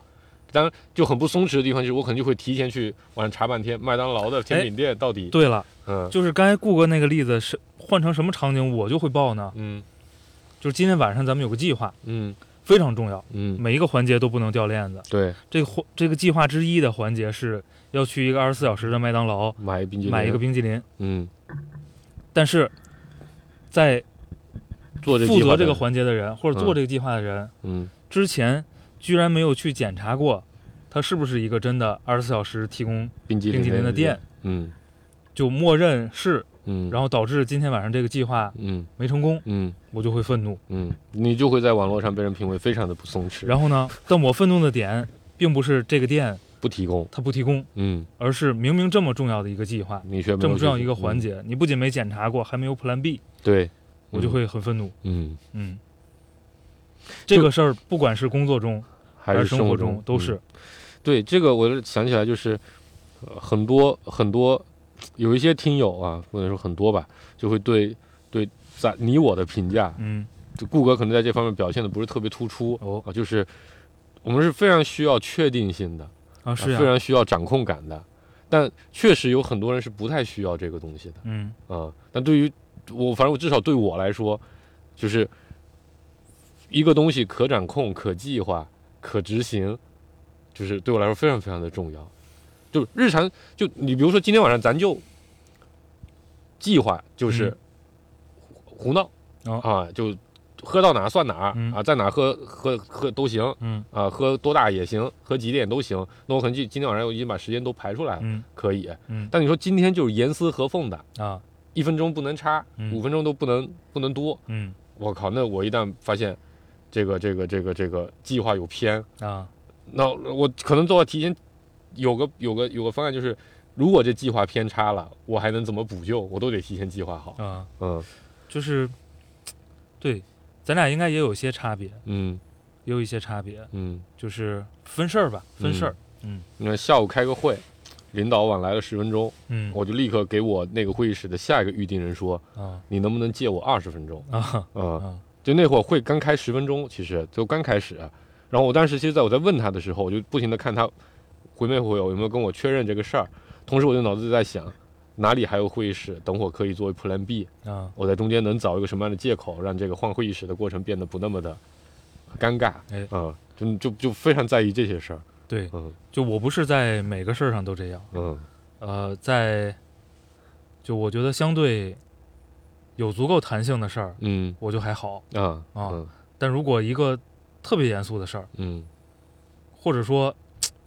当然，就很不松弛的地方就是我可能就会提前去晚上查半天麦当劳的甜品店到底，对了，嗯就是刚才顾哥那个例子是换成什么场景我就会报呢？嗯就是今天晚上咱们有个计划，嗯非常重要，嗯，每一个环节都不能掉链子。对，这个环这个计划之一的环节是要去一个二十四小时的麦当劳买冰激凌，买一个，冰激凌，嗯，但是在做负责这个环节的人或者做嗯这个计划的人嗯。之前，居然没有去检查过，它是不是一个真的二十四小时提供冰激冰激凌的店，，嗯。就默认是，嗯，然后导致今天晚上这个计划嗯没成功，嗯。我就会愤怒。嗯，你就会在网络上被人评为非常的不松弛，然后呢，但我愤怒的点并不是这个店不提供，他不提供，嗯，而是明明这么重要的一个计划，你却没有去这么重要一个环嗯。节，你不仅没检查过，还没有 Plan B，对，我就嗯会很愤怒。嗯，嗯，这个事儿不管是工作中还是生活中嗯都是，对这个，我就想起来就是，呃很多很多有一些听友啊，或者说很多吧，就会对对在你我的评价，嗯。就顾哥可能在这方面表现的不是特别突出哦。啊，就是我们是非常需要确定性的，啊啊是呀，非常需要掌控感的，但确实有很多人是不太需要这个东西的。嗯啊，但对于我，反正我至少对我来说，就是一个东西可掌控、可计划、可执行，就是对我来说非常非常的重要。就日常，就你比如说今天晚上咱就计划就是嗯胡胡闹、哦啊，就喝到哪算哪啊，在哪儿喝喝喝都行嗯啊，喝多大也行，喝几点都行。那我可能今今天晚上我已经把时间都排出来了，嗯可以。嗯但你说今天就是严丝合缝的，啊一分钟不能差，嗯五分钟都不能不能多。嗯我靠，那我一旦发现这个这个这个这个计划有偏，啊那我可能都要提前有个有个有个方案，就是如果这计划偏差了，我还能怎么补救，我都得提前计划好。啊，嗯就是对，咱俩应该也有些差别，嗯也有一些差别，嗯，就是分事儿吧，分事儿。嗯你看下午开个会，领导晚来了十分钟，嗯我就立刻给我那个会议室的下一个预定人说，啊你能不能借我二十分钟？啊嗯。啊就那会儿会刚开十分钟，其实就刚开始。然后我当时其实在我在问他的时候，我就不停的看他回没回我，有没有跟我确认这个事儿。同时我就脑子里在想，哪里还有会议室，等会儿可以作为 Plan B，啊。我在中间能找一个什么样的借口，让这个换会议室的过程变得不那么的尴尬。哎。嗯，就就就非常在意这些事儿。对，嗯。就我不是在每个事儿上都这样，嗯。呃，在就我觉得相对有足够弹性的事儿，嗯。我就还好。啊啊嗯。但如果一个特别严肃的事儿，嗯。或者说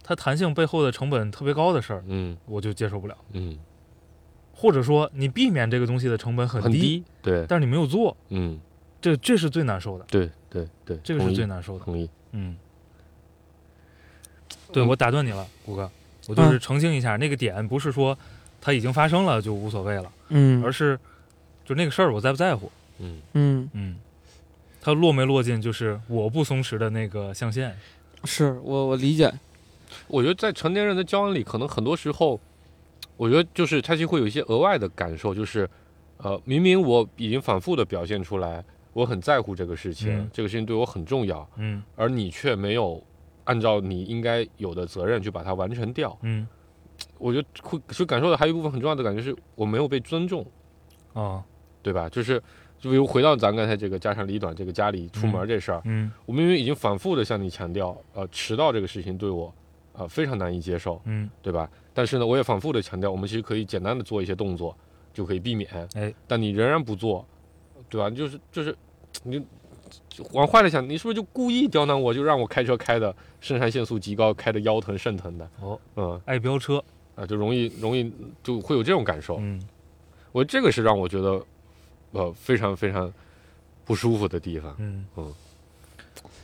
它弹性背后的成本特别高的事儿，嗯。我就接受不了。嗯，或者说你避免这个东西的成本很很低。对，但是你没有做，嗯。这这是最难受的，对对对，这个是最难受的。同意。嗯，对嗯。我打断你了，谷哥，我就是澄清一下，那个点不是说它已经发生了就无所谓了，嗯。而是就那个事儿我在不在乎。嗯。嗯，嗯，它落没落进就是我不松弛的那个象限。是我我理解，我觉得在成年人的交往里，可能很多时候，我觉得就是他就会有一些额外的感受，就是，呃，明明我已经反复的表现出来，我很在乎这个事情，嗯。这个事情对我很重要，嗯。而你却没有按照你应该有的责任去把它完成掉，嗯。我觉得会其实感受到还有一部分很重要的感觉是我没有被尊重，啊，对吧？就是就比如回到咱刚才这个家长里短这个家里出门这事儿，嗯。我明明已经反复的向你强调，呃，迟到这个事情对我，呃，非常难以接受，嗯。对吧？但是呢，我也反复的强调，我们其实可以简单的做一些动作，就可以避免。哎，但你仍然不做，对吧？就是就是，你就往坏了想，你是不是就故意刁难我，就让我开车开的肾上腺素极高，开的腰疼肾疼的？哦，嗯爱飙车，啊，就容易容易就会有这种感受。嗯我这个是让我觉得，呃，非常非常不舒服的地方。嗯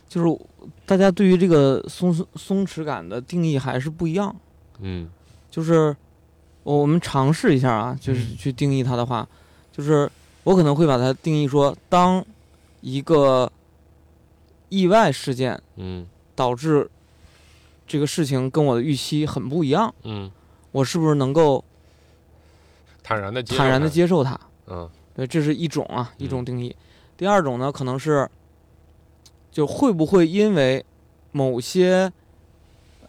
就是大家对于这个松松弛感的定义还是不一样。嗯就是我们尝试一下啊，就是嗯。去定义它的话，就是我可能会把它定义说，当一个意外事件嗯。导致这个事情跟我的预期很不一样，嗯，我是不是能够坦然的坦然的它接受它？嗯。对，这是一种啊，一种嗯。定义。第二种呢，可能是就会不会因为某些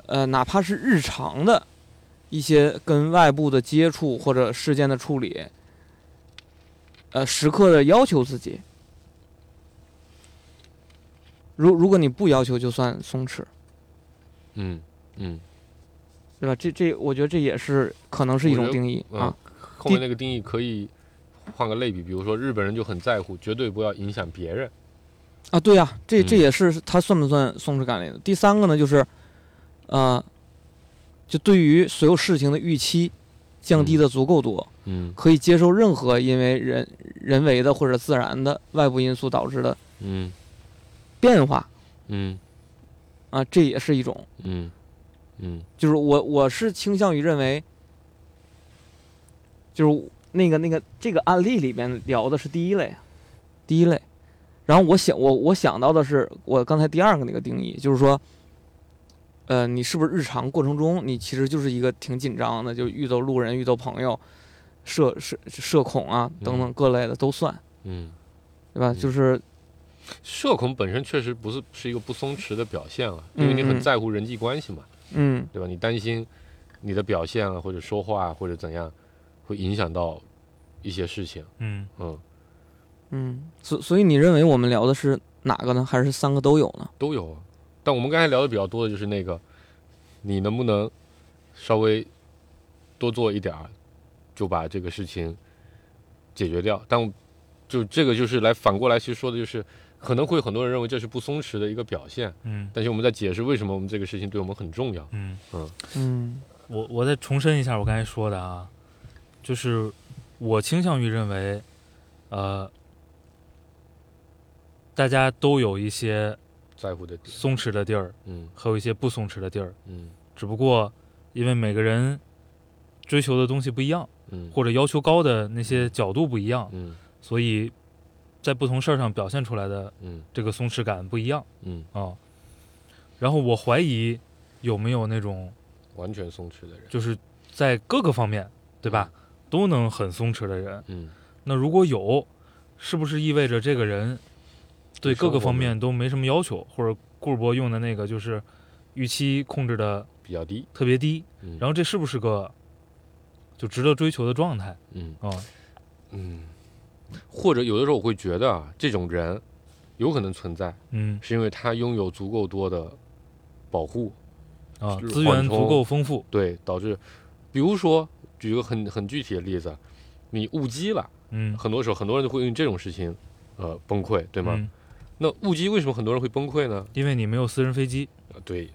呃，哪怕是日常的一些跟外部的接触或者事件的处理，呃，时刻的要求自己。如如果你不要求，就算松弛，嗯嗯，对吧？这这，我觉得这也是可能是一种定义嗯啊。后面那个定义可以换个类比，比如说日本人就很在乎，绝对不要影响别人。啊，对呀、这这嗯也是他算不算松弛感类的？第三个呢，就是，呃，就对于所有事情的预期降低的足够多，嗯可以接受任何因为人人为的或者自然的外部因素导致的嗯变化嗯啊，这也是一种。嗯嗯就是我我是倾向于认为，就是那个那个这个案例里面聊的是第一类，啊第一类。然后我想我我想到的是我刚才第二个那个定义，就是说，呃，你是不是日常过程中你其实就是一个挺紧张的，就遇到路人、遇到朋友，社社社恐啊等等各类的都算，嗯，对吧？嗯就是社恐本身确实不是是一个不松弛的表现了，因为你很在乎人际关系嘛，嗯对吧？你担心你的表现啊，或者说话啊或者怎样，会影响到一些事情。嗯嗯，嗯，所所以你认为我们聊的是哪个呢？还是三个都有呢？都有啊。但我们刚才聊的比较多的就是那个，你能不能稍微多做一点儿，就把这个事情解决掉？但就这个就是来反过来，其实说的就是，可能会很多人认为这是不松弛的一个表现，嗯但是我们在解释为什么我们这个事情对我们很重要。嗯，嗯我我再重申一下我刚才说的啊，就是我倾向于认为，呃，大家都有一些在乎的点，松弛的地儿，嗯。还有一些不松弛的地儿，嗯。只不过因为每个人追求的东西不一样，嗯，或者要求高的那些角度不一样，嗯。所以在不同事儿上表现出来的嗯。这个松弛感不一样。嗯，啊。然后我怀疑有没有那种完全松弛的人，就是在各个方面，对吧，都能很松弛的人。嗯。那如果有，是不是意味着这个人对各个方面都没什么要求，或者顾尔博用的那个就是预期控制的比较低，特别低？嗯，然后这是不是个就值得追求的状态嗯啊？嗯，或者有的时候我会觉得啊，这种人有可能存在，嗯是因为他拥有足够多的保护，啊，资源足够丰富，对，导致，比如说举个很很具体的例子，你误机了，嗯，很多时候很多人就会因为这种事情，呃，崩溃，对吗？嗯那误机为什么很多人会崩溃呢？因为你没有私人飞机，呃对，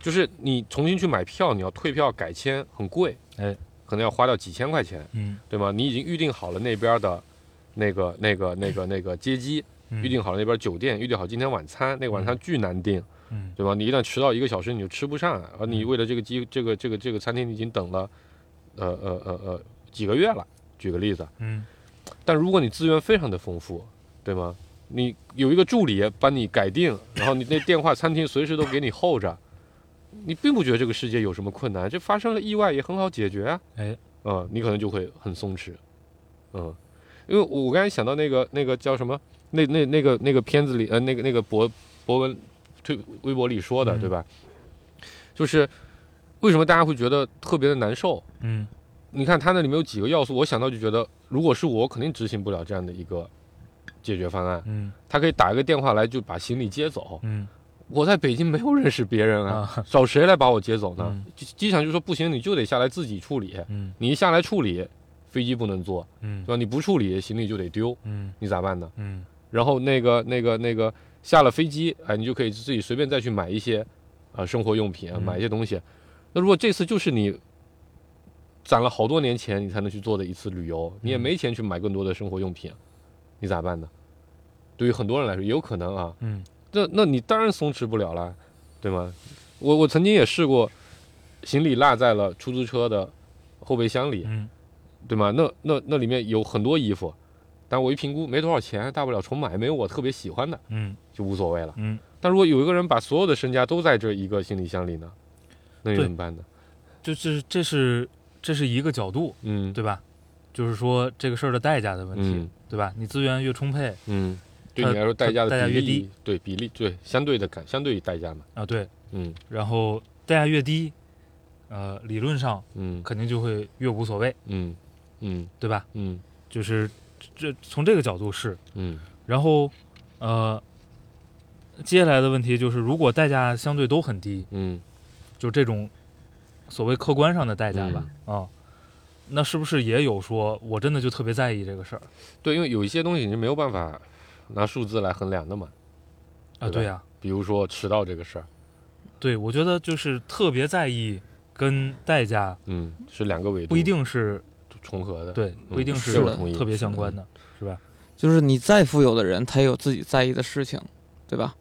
就是你重新去买票，你要退票改签，很贵，哎，可能要花掉几千块钱，嗯，对吗？你已经预定好了那边的，那个、那个、那个、那个接机，嗯预定好了那边酒店，预定好今天晚餐，那个晚餐巨难订，嗯对吧？你一旦迟到一个小时，你就吃不上，而你为了这个机，这个这个这个餐厅，你已经等了，呃呃呃呃几个月了。举个例子，嗯但如果你资源非常的丰富，对吗？你有一个助理帮你改定，然后你那电话餐厅随时都给你候着，你并不觉得这个世界有什么困难，这发生了意外也很好解决啊。哎，嗯，你可能就会很松弛，嗯，因为我我刚才想到那个那个叫什么，那那那个那个片子里，呃，那个那个博博文推微博里说的，嗯对吧？就是为什么大家会觉得特别的难受？嗯你看他那里面有几个要素，我想到就觉得，如果是，我肯定执行不了这样的一个解决方案。嗯他可以打一个电话来就把行李接走。嗯我在北京没有认识别人啊，啊找谁来把我接走呢嗯？机机场就说不行，你就得下来自己处理。嗯你一下来处理，飞机不能坐，嗯对吧？你不处理，行李就得丢，嗯你咋办呢？嗯然后那个那个那个下了飞机，哎，你就可以自己随便再去买一些，啊、生活用品买一些东西。那如果这次就是你攒了好多年钱，你才能去做的一次旅游，你也嗯没钱去买更多的生活用品，你咋办呢？对于很多人来说，也有可能啊，嗯那那你当然松弛不了了，对吗？我我曾经也试过，行李落在了出租车的后备箱里，嗯对吗？那那那里面有很多衣服，但我一评估没多少钱，大不了重买，没有我特别喜欢的嗯就无所谓了。嗯，但如果有一个人把所有的身家都在这一个行李箱里呢，那你怎么办呢？就这这是这是一个角度，嗯，对吧？就是说这个事儿的代价的问题，嗯对吧？你资源越充沛嗯，对你来说代价的代价越低，对比例对相对的感相对于代价嘛，啊，对，嗯。然后代价越低，呃，理论上嗯。肯定就会越无所谓，嗯嗯对吧？嗯。就是这从这个角度是，嗯。然后呃，接下来的问题就是，如果代价相对都很低，嗯就这种所谓客观上的代价吧，啊，那是不是也有说我真的就特别在意这个事儿？对，因为有一些东西你是没有办法拿数字来衡量的嘛，啊？对呀、比如说迟到这个事儿，对，我觉得就是特别在意跟代价嗯，是两个维度，不一定是重合的，对，不一定是特别相关的，是吧？就是你再富有的人，他也有自己在意的事情，对吧？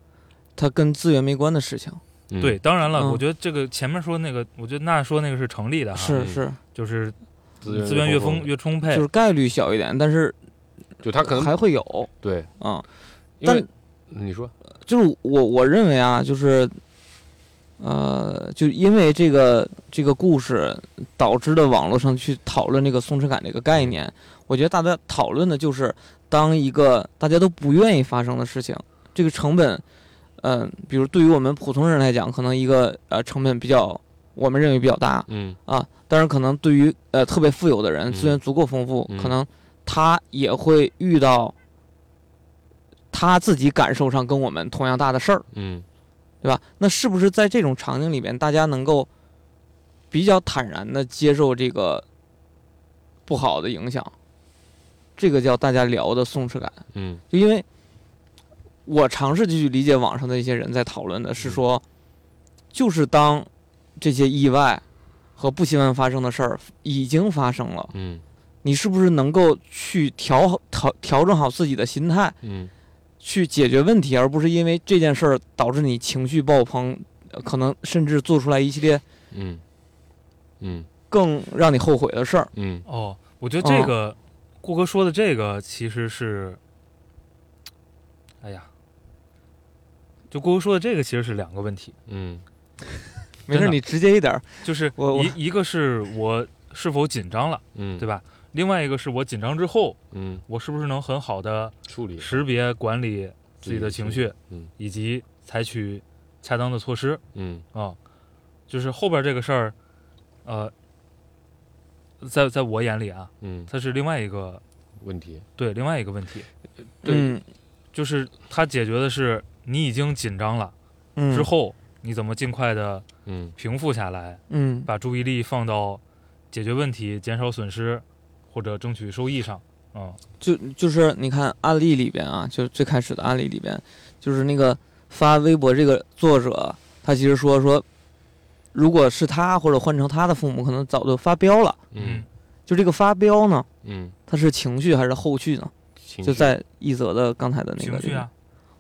他跟资源没关的事情，嗯对，，当然了，嗯我觉得这个前面说那个，我觉得那说那个是成立的哈，嗯是是，就是资源资源越丰越充沛，就是概率小一点，但是就他可能还会有。对，啊、但你说，就是我我认为啊，就是，呃，就因为这个这个故事导致的网络上去讨论这个松弛感这个概念，我觉得大家讨论的就是当一个大家都不愿意发生的事情，这个成本，嗯、比如对于我们普通人来讲，可能一个呃成本比较我们认为比较大。嗯。啊，但是可能对于呃特别富有的人，嗯。资源足够丰富，嗯。可能他也会遇到。他自己感受上跟我们同样大的事儿，嗯对吧？那是不是在这种场景里边，大家能够比较坦然的接受这个不好的影响？这个叫大家聊的松弛感。嗯就因为我尝试去理解网上的一些人在讨论的是说，就是当这些意外和不希望发生的事儿已经发生了，嗯你是不是能够去调好调调整好自己的心态？嗯去解决问题，而不是因为这件事儿导致你情绪爆棚，呃可能甚至做出来一系列嗯嗯更让你后悔的事儿。嗯哦，我觉得这个、顾哥说的这个其实是，哎呀，就顾哥说的这个其实是两个问题，嗯没事，你直接一点儿。就是一一个是我是否紧张了，嗯，对吧？另外一个是我紧张之后，嗯，我是不是能很好的处理。识别管理自己的情绪，嗯。以及采取恰当的措施。嗯。啊、就是后边这个事儿，呃，在在我眼里啊，嗯，它是另外一个问题，对另外一个问题，对。嗯。就是它解决的是你已经紧张了、嗯。之后，你怎么尽快的嗯。平复下来，嗯。把注意力放到解决问题、减少损失或者争取收益上。嗯就就是你看案例里边啊，就最开始的案例里边，就是那个发微博这个作者，他其实说说，如果是他或者换成他的父母，可能早就发飙了。嗯就这个发飙呢，嗯，他是情绪还是后续呢？情绪就在一泽的刚才的那个情绪啊，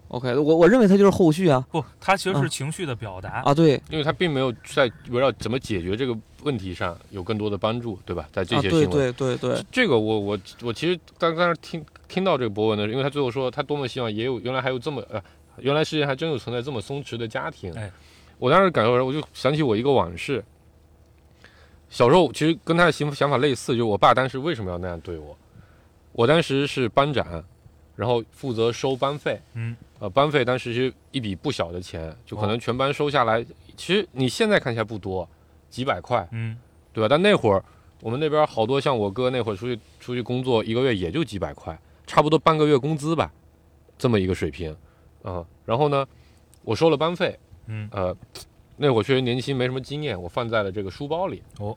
OK，我我认为它就是后续啊不，它其实是嗯情绪的表达。啊，对因为他并没有在围绕怎么解决这个问题上有更多的帮助，对吧？在这啊，些新对闻，对对对，这个我我我其实刚刚听听到这个博文的时候，因为他最后说他多么希望也有原来还有这么呃，原来世界还真有存在这么松弛的家庭。哎，我当时感受完，我就想起我一个往事。小时候其实跟他的想想法类似，就是我爸当时为什么要那样对我？我当时是班长，然后负责收班费，嗯，呃，班费当时是一笔不小的钱，就可能全班收下来，其实你现在看起来不多，几百块，嗯对吧？但那会儿我们那边好多像我哥那会儿出去出去工作，一个月也就几百块，差不多半个月工资吧，这么一个水平，啊、然后呢，我收了班费，嗯呃，那会儿确实年轻，没什么经验，我放在了这个书包里。哦，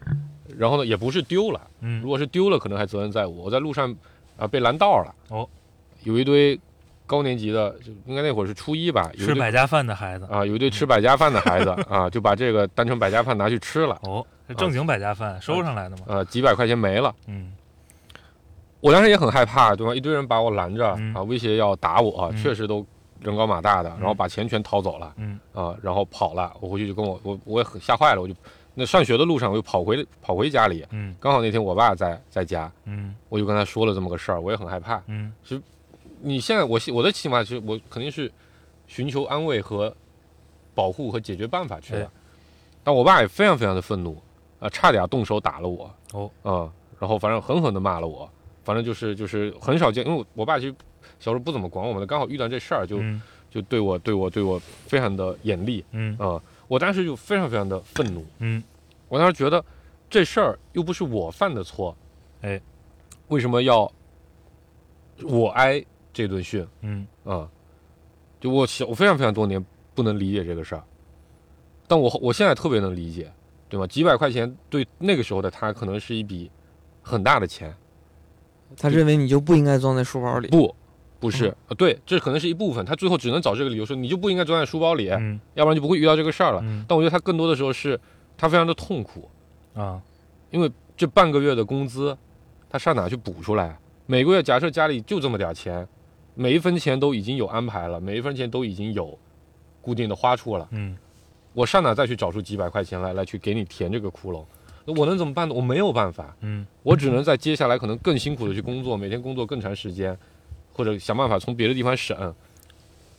然后呢，也不是丢了，嗯如果是丢了，可能还责任在我。我在路上啊、被拦道了。哦，有一堆高年级的，就应该那会儿是初一吧，吃百家饭的孩子，啊，有一对吃百家饭的孩子 啊，就把这个当成百家饭拿去吃了，哦，这正经百家饭收上来的吗，呃，几百块钱没了。嗯。我当时也很害怕，对吧？一堆人把我拦着嗯。啊，威胁要打我，嗯。确实都人高马大的，然后把钱全掏走了嗯。啊，然后跑了。我回去就跟我我我也很吓坏了，我就那上学的路上我就跑回跑回家里，嗯。刚好那天我爸在在家，嗯。我就跟他说了这么个事儿，我也很害怕。嗯你现在我我的起码是我肯定是寻求安慰和保护和解决办法去的哎，但我爸也非常非常的愤怒啊、差点动手打了我。哦。啊、然后反正狠狠的骂了我，反正就是就是很少见，因为我我爸其实小时候不怎么管我们的，刚好遇到这事儿就、嗯。就对我对我对我非常的严厉。嗯。啊、我当时就非常非常的愤怒，嗯。我当时觉得这事儿又不是我犯的错，哎，为什么要我挨这顿训嗯啊、就我小我非常非常多年不能理解这个事儿，但我我现在特别能理解，对吗？几百块钱对那个时候的他可能是一笔很大的钱，他认为你就不应该装在书包里。不，不是，啊对，这可能是一部分，他最后只能找这个理由说你就不应该装在书包里，嗯要不然就不会遇到这个事儿了。嗯但我觉得他更多的时候是他非常的痛苦，啊因为这半个月的工资，他上哪去补出来？每个月假设家里就这么点儿钱，每一分钱都已经有安排了，每一分钱都已经有固定的花处了，嗯我上哪再去找出几百块钱来来去给你填这个窟窿？那我能怎么办呢？我没有办法，嗯我只能在接下来可能更辛苦的去工作，每天工作更长时间，或者想办法从别的地方省。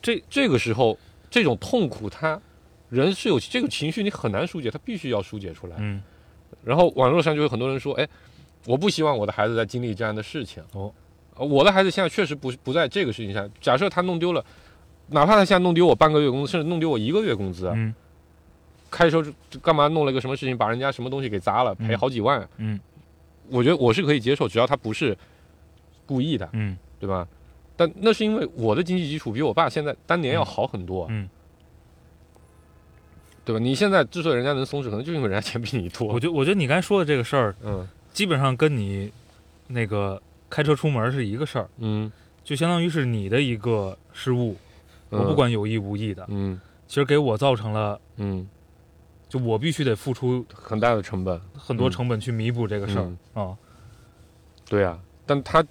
这这个时候，这种痛苦它，人是有这个情绪，你很难疏解，他必须要疏解出来。嗯然后网络上就有很多人说，哎，我不希望我的孩子在经历这样的事情。哦呃，我的孩子现在确实不是不在这个事情上。假设他弄丢了，哪怕他现在弄丢我半个月工资，甚至弄丢我一个月工资，嗯开车干嘛弄了个什么事情，把人家什么东西给砸了，赔嗯好几万，嗯我觉得我是可以接受，只要他不是故意的，嗯对吧？但那是因为我的经济基础比我爸现在当年要好很多，嗯，对吧？你现在之所以人家能松弛，可能就是因为人家钱比你多我。觉我觉得你刚才说的这个事儿，嗯基本上跟你那个开车出门是一个事儿，嗯，就相当于是你的一个失误，我不嗯管有意无意的，嗯其实给我造成了，嗯，就我必须得付出很大的成本。很多嗯成本去弥补这个事儿嗯啊对啊，但他，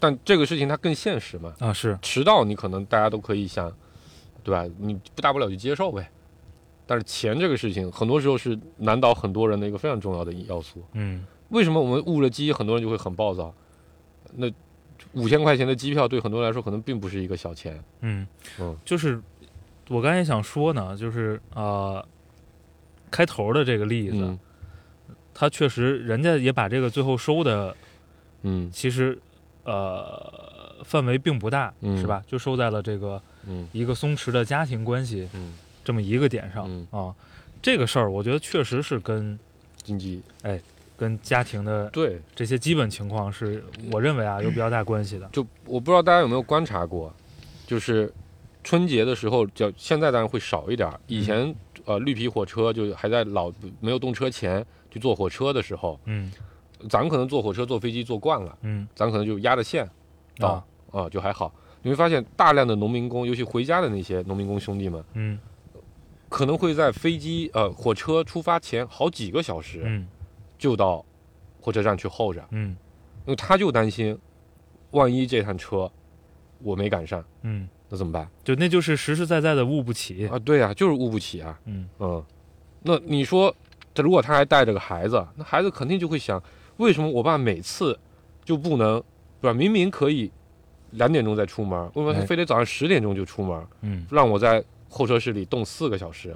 但这个事情它更现实嘛。啊是，迟到你可能大家都可以想，对吧？你不大不了就接受呗。但是钱这个事情，很多时候是难倒很多人的一个非常重要的要素。嗯为什么我们误了机，很多人就会很暴躁？那五千块钱的机票对很多人来说可能并不是一个小钱。嗯。嗯。就是我刚才想说呢，就是呃，开头的这个例子，嗯。他确实人家也把这个最后收的嗯。其实呃范围并不大，嗯。是吧？就收在了这个嗯。一个松弛的家庭关系嗯，这么一个点上、嗯。啊。这个事儿，我觉得确实是跟经济跟家庭的对，这些基本情况是我认为啊有比较大关系的。就我不知道大家有没有观察过，就是春节的时候，叫现在当然会少一点儿。以前、呃绿皮火车就还在老没有动车前去坐火车的时候，嗯。咱们可能坐火车、坐飞机坐惯了，嗯。咱可能就压着线到啊。啊、就还好。你会发现大量的农民工，尤其回家的那些农民工兄弟们，嗯。可能会在飞机呃火车出发前好几个小时嗯就到火车站去候着，嗯因为他就担心，万一这趟车我没赶上，嗯，那怎么办？就那就是实实在在的误不起。啊，对啊，就是误不起啊，嗯嗯，那你说，这如果他还带着个孩子，那孩子肯定就会想，为什么我爸每次就不能，对吧？明明可以两点钟再出门，为什么他哎非得早上十点钟就出门，嗯让我在候车室里冻四个小时，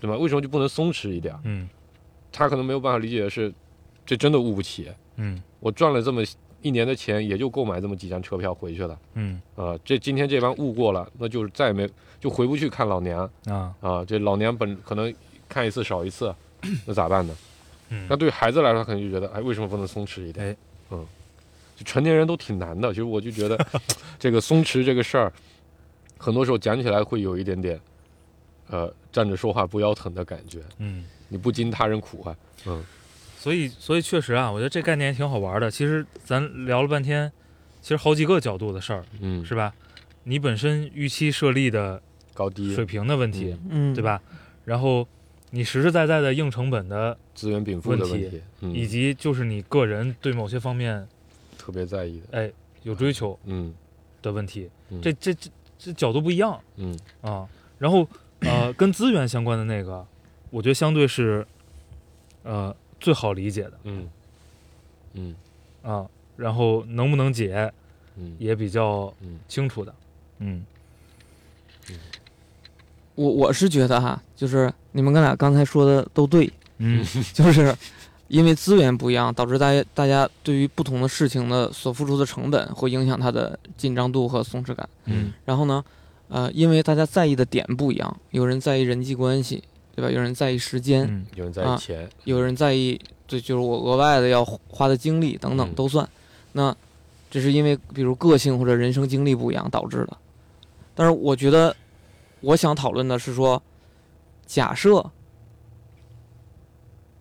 对吧？为什么就不能松弛一点？嗯他可能没有办法理解的是，这真的误不起，嗯我赚了这么一年的钱，也就购买这么几张车票回去了。嗯啊、这今天这帮误过了，那就是再也没就回不去看老娘啊啊。这老娘本可能看一次少一次，那咋办呢？嗯那对孩子来说，他可能就觉得，哎，为什么不能松弛一点？哎，嗯，就成年人都挺难的。其实我就觉得，这个松弛这个事儿，很多时候讲起来会有一点点，呃，站着说话不腰疼的感觉。嗯，你不经他人苦啊，嗯所以所以确实啊，我觉得这概念也挺好玩的。其实咱聊了半天，其实好几个角度的事儿，嗯，是吧？你本身预期设立的高低水平的问题，嗯，对？吧？然后你实实在在的硬成本的，资源禀赋的问问题，嗯，以及就是你个人对某些方面特别在意的，哎有追求嗯的问题，嗯这这这这角度不一样嗯啊。然后呃，跟资源相关的那个，我觉得相对是呃最好理解的。嗯。嗯。啊。然后能不能解嗯。也比较嗯清楚的，嗯。我我是觉得哈，就是你们哥俩刚才说的都对，嗯。就是因为资源不一样，导致大家大家对于不同的事情的所付出的成本会影响它的紧张度和松弛感。嗯。然后呢，呃，因为大家在意的点不一样，有人在意人际关系，对吧？有人在意时间，嗯有人在意啊钱，有人在意，对，就是我额外的要花的精力等等嗯都算。那这是因为比如个性或者人生经历不一样导致的。但是我觉得，我想讨论的是说，假设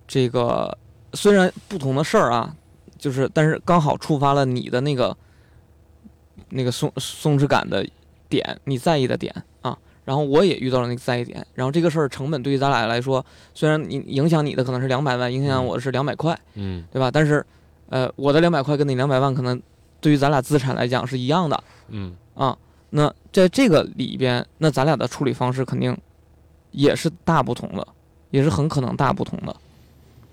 这个虽然不同的事儿啊，就是但是刚好触发了你的那个那个松松弛感的点，你在意的点啊。然后我也遇到了那个在意点，然后这个事儿成本对于咱俩来说，虽然你影响你的可能是两百万，影响我的是两百块，嗯对吧？但是，呃，我的两百块跟你两百万可能对于咱俩资产来讲是一样的嗯啊。那在这个里边，那咱俩的处理方式肯定也是大不同的，也是很可能大不同的，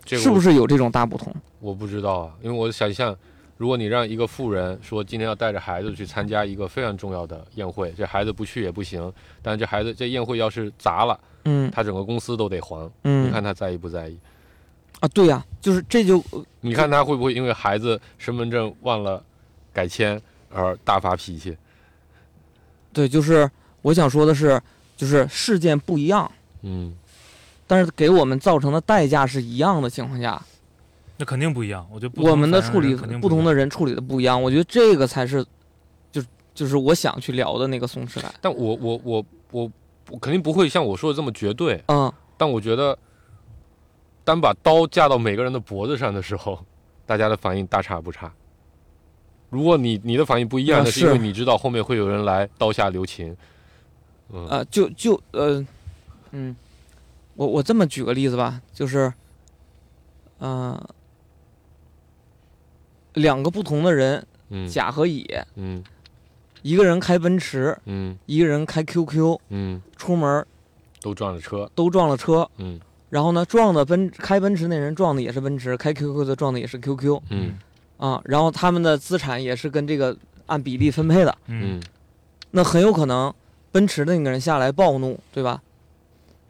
这个是不是有这种大不同？我不知道啊，因为我想象，如果你让一个富人说今天要带着孩子去参加一个非常重要的宴会，这孩子不去也不行，但这孩子这宴会要是砸了，嗯他整个公司都得还，嗯你看他在意不在意？啊，对呀、就是这就你看他会不会因为孩子身份证忘了改签而大发脾气？对，就是我想说的是，就是事件不一样，嗯但是给我们造成的代价是一样的情况下，那肯定不一样。我觉得不同我们的处理肯定不同的人处理的不一样，我觉得这个才是，就就是我想去聊的那个松弛感。但我我我我我肯定不会像我说的这么绝对，嗯，但我觉得，当把刀架到每个人的脖子上的时候，大家的反应大差不差。如果你你的反应不一样，啊那是因为你知道后面会有人来刀下留情。嗯呃，就就呃，嗯，我我这么举个例子吧，就是，呃，两个不同的人，嗯。甲和乙，嗯。一个人开奔驰，嗯。一个人开 QQ，嗯，出门都撞了车。都撞了车，嗯。然后呢，撞的奔开奔驰那人撞的也是奔驰，开 QQ 的撞的也是 QQ 嗯。啊，然后他们的资产也是跟这个按比例分配的，那很有可能奔驰的那个人下来暴怒，对吧？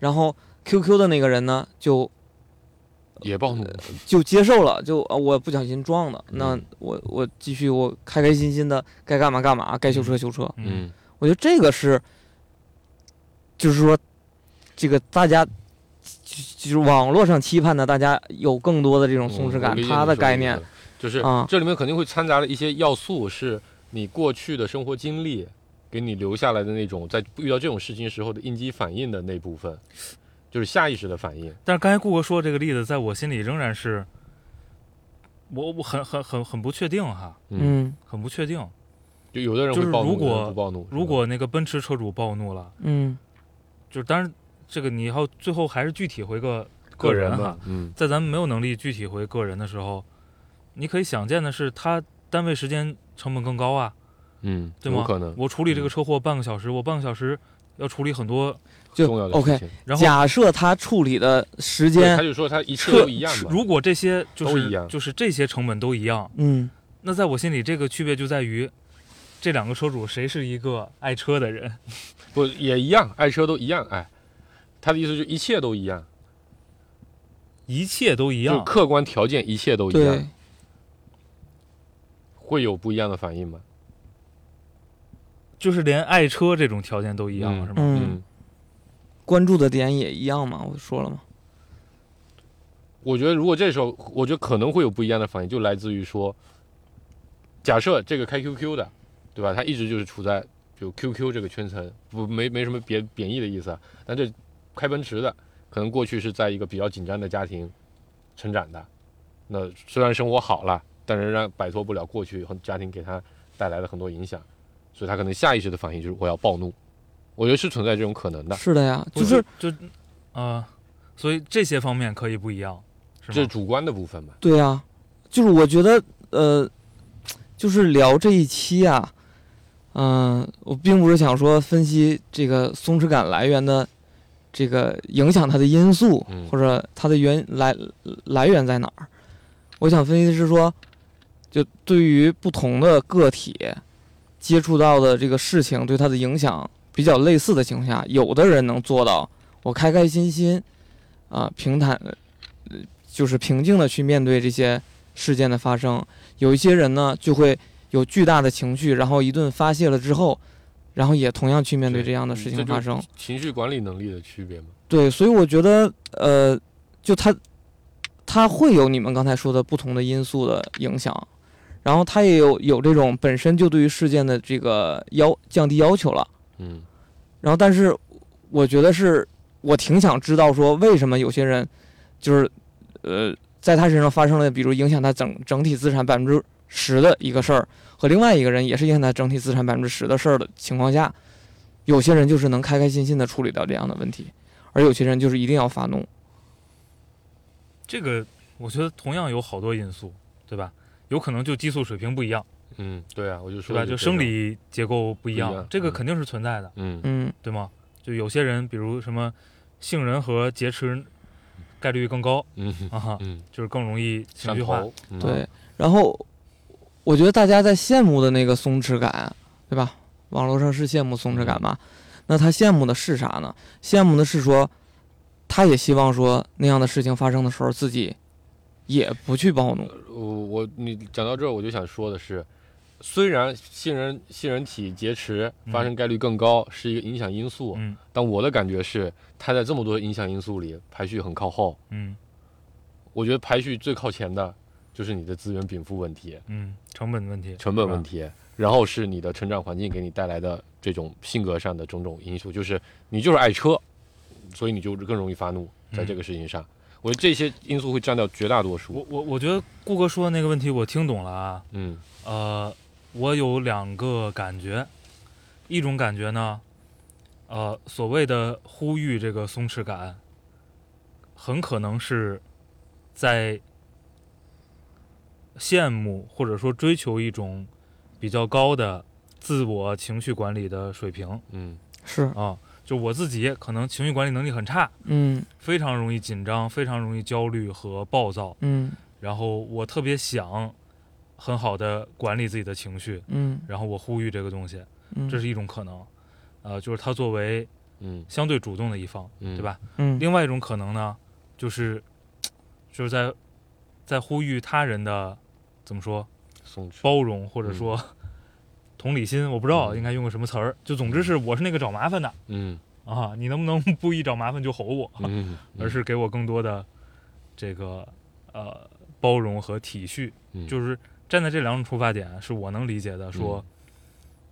然后 QQ 的那个人呢，就也暴怒。就接受了，就啊我不小心撞的，那嗯。我我继续我开开心心的该干嘛干嘛，该修车修车。嗯。嗯。我觉得这个是，就是说，这个大家就就是网络上期盼的，大家有更多的这种松弛感，它嗯我理解你的概念就是啊这里面肯定会掺杂了一些要素，是你过去的生活经历给你留下来的那种，在遇到这种事情时候的应激反应的那部分，就是下意识的反应。但是刚才顾哥说这个例子，在我心里仍然是，我我很很很很不确定哈，嗯，嗯很不确定。就有的人就是会暴怒，如果。如果那个奔驰车主暴怒了，嗯就是当然这个你要最后还是具体回个个人哈，，嗯在咱们没有能力具体回个人的时候，你可以想见的是，他单位时间成本更高啊，嗯，对吗？可能我处理这个车祸半个小时，我半个小时要处理很多，就重要的事 OK。然后假设他处理的时间他，就说他一切车都一样嘛。如果这些就是都一样就是这些成本都一样，嗯那在我心里这个区别就在于，这两个车主谁是一个爱车的人？不也一样，爱车都一样哎。他的意思就是一切都一样，一切都一就样，客观条件一切都一样，，会有不一样的反应吗？就是连爱车这种条件都一样，嗯是吗？嗯，关注的点也一样嘛，我说了嘛。我觉得如果这时候，我觉得可能会有不一样的反应，就来自于说，假设这个开 QQ 的，对吧？他一直就是处在就 QQ 这个圈层，不没没什么贬贬义的意思。但这开奔驰的，可能过去是在一个比较紧张的家庭成长的，那虽然生活好了，但仍然摆脱不了过去和家庭给他带来的很多影响，所以他可能下意识的反应就是我要暴怒。我觉得是存在这种可能的，是的呀，就是就呃，所以这些方面可以不一样，是？这是主观的部分吧。对呀，就是我觉得呃，就是聊这一期啊，嗯、我并不是想说分析这个松弛感来源的这个影响它的因素，嗯或者它的原来来源在哪儿。我想分析的是说，就对于不同的个体接触到的这个事情对它的影响比较类似的情况下，有的人能做到我开开心心啊、平坦，呃，就是平静的去面对这些事件的发生。有一些人呢，就会有巨大的情绪，然后一顿发泄了之后，然后也同样去面对对这样的事情发生。情绪管理能力的区别吗。对，所以我觉得，呃，就他，他会有你们刚才说的不同的因素的影响，然后他也有有这种本身就对于事件的这个要降低要求了，嗯然后但是我觉得是我挺想知道说为什么有些人就是呃在他身上发生了比如影响他整整体资产百分之十的一个事儿，和另外一个人也是影响他整体资产百分之十的事儿的情况下，有些人就是能开开心心的处理掉这样的问题，而有些人就是一定要发怒。这个我觉得同样有好多因素，对吧？有可能就激素水平不一样，嗯，对啊，我就对吧？就生理结构不一样，不一样嗯这个肯定是存在的，嗯嗯对吗？就有些人，比如什么杏仁和劫持概率更高嗯啊哈，嗯，就是更容易情上绪化。对，然后我觉得大家在羡慕的那个松弛感，对吧？网络上是羡慕松弛感嘛？那他羡慕的是啥呢？羡慕的是说，他也希望说那样的事情发生的时候，自己也不去暴怒。我我你讲到这儿，我就想说的是，虽然杏仁杏仁体劫持发生概率更高，是一个影响因素，嗯。但我的感觉是，它在这么多影响因素里，排序很靠后。嗯。我觉得排序最靠前的就是你的资源禀赋问题、嗯，成本问题，成本问题，题，然后是你的成长环境给你带来的这种性格上的种种因素，就是你就是爱车，所以你就更容易发怒，在这个事情上。我觉得这些因素会占掉绝大多数。我我我觉得顾哥说的那个问题我听懂了啊，嗯。呃，我有两个感觉，一种感觉呢，呃，所谓的呼吁这个松弛感，很可能是在羡慕或者说追求一种比较高的自我情绪管理的水平。嗯。是，啊。就我自己可能情绪管理能力很差，嗯。非常容易紧张，非常容易焦虑和暴躁，嗯。然后我特别想很好的管理自己的情绪，嗯。然后我呼吁这个东西，嗯，这是一种可能，呃，就是他作为嗯。相对主动的一方，嗯，对？吧？嗯。另外一种可能呢，就是就是在在呼吁他人的怎么说。包容或者说同理心，我不知道嗯。应该用个什么词儿，就总之是我是那个找麻烦的嗯。啊，你能不能不一找麻烦就吼我，嗯，而是给我更多的这个呃包容和体恤，嗯。就是站在这两种出发点，是我能理解的，说，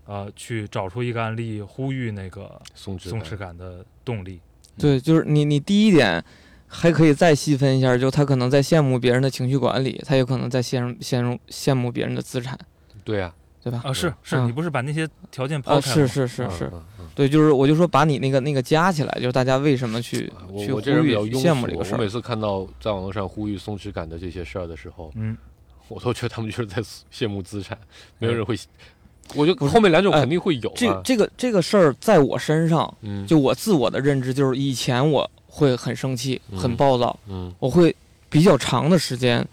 呃，去找出一个案例，呼吁那个松弛松弛感的动力。对，就是你你第一点还可以再细分一下，就他可能在羡慕别人的情绪管理，他有可能在羡慕羡慕羡慕别人的资产，对呀，对吧？啊，是是，嗯你不是把那些条件啊，抛开？是是是嗯是，对，就是我就说把你那个那个加起来，就是大家为什么去去呼我我这人比吁、羡慕这个事儿。我每次看到在网络上呼吁松弛感的这些事儿的时候，嗯，我都觉得他们就是在羡慕资产，没有哎人会。我觉不是得后面两种哎肯定会有啊。这这个这个事儿在我身上，嗯，就我自我的认知就是以前我会很生气、很嗯暴躁，嗯我会比较长的时间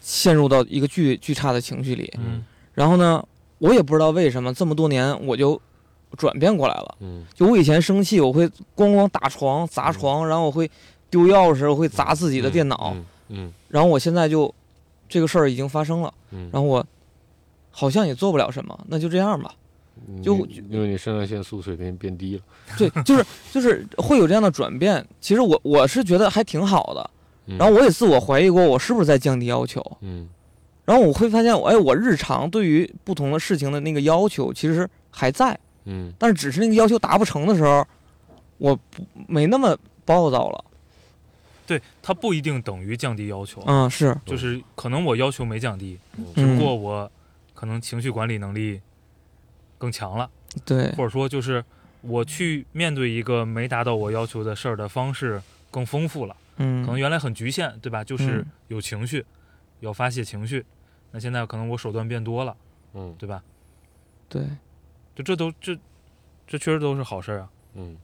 陷入到一个巨巨差的情绪里。嗯然后呢，我也不知道为什么这么多年我就转变过来了。嗯就我以前生气，我会咣咣打床、砸床，然后我会丢钥匙，我会砸自己的电脑。嗯嗯然后我现在就这个事儿已经发生了，嗯，然后我好像也做不了什么，那就这样吧。嗯就因因为你肾上腺素水平变低了。对，就是 就是会有这样的转变。其实我我是觉得还挺好的。嗯然后我也自我怀疑过，我是不是在降低要求。嗯然后我会发现，哎，我日常对于不同的事情的那个要求其实还在，嗯但是只是那个要求达不成的时候，我不没那么暴躁了。对，它不一定等于降低要求，嗯，是，就是可能我要求没降低，嗯只不嗯过我可能情绪管理能力更强了，对，或者说就是我去面对一个没达到我要求的事儿的方式更丰富了。嗯，可能原来很局限，对吧？就是嗯有情绪，要发泄情绪。那现在可能我手段变多了，嗯对吧？对，就这都这这确实都是好事儿啊。嗯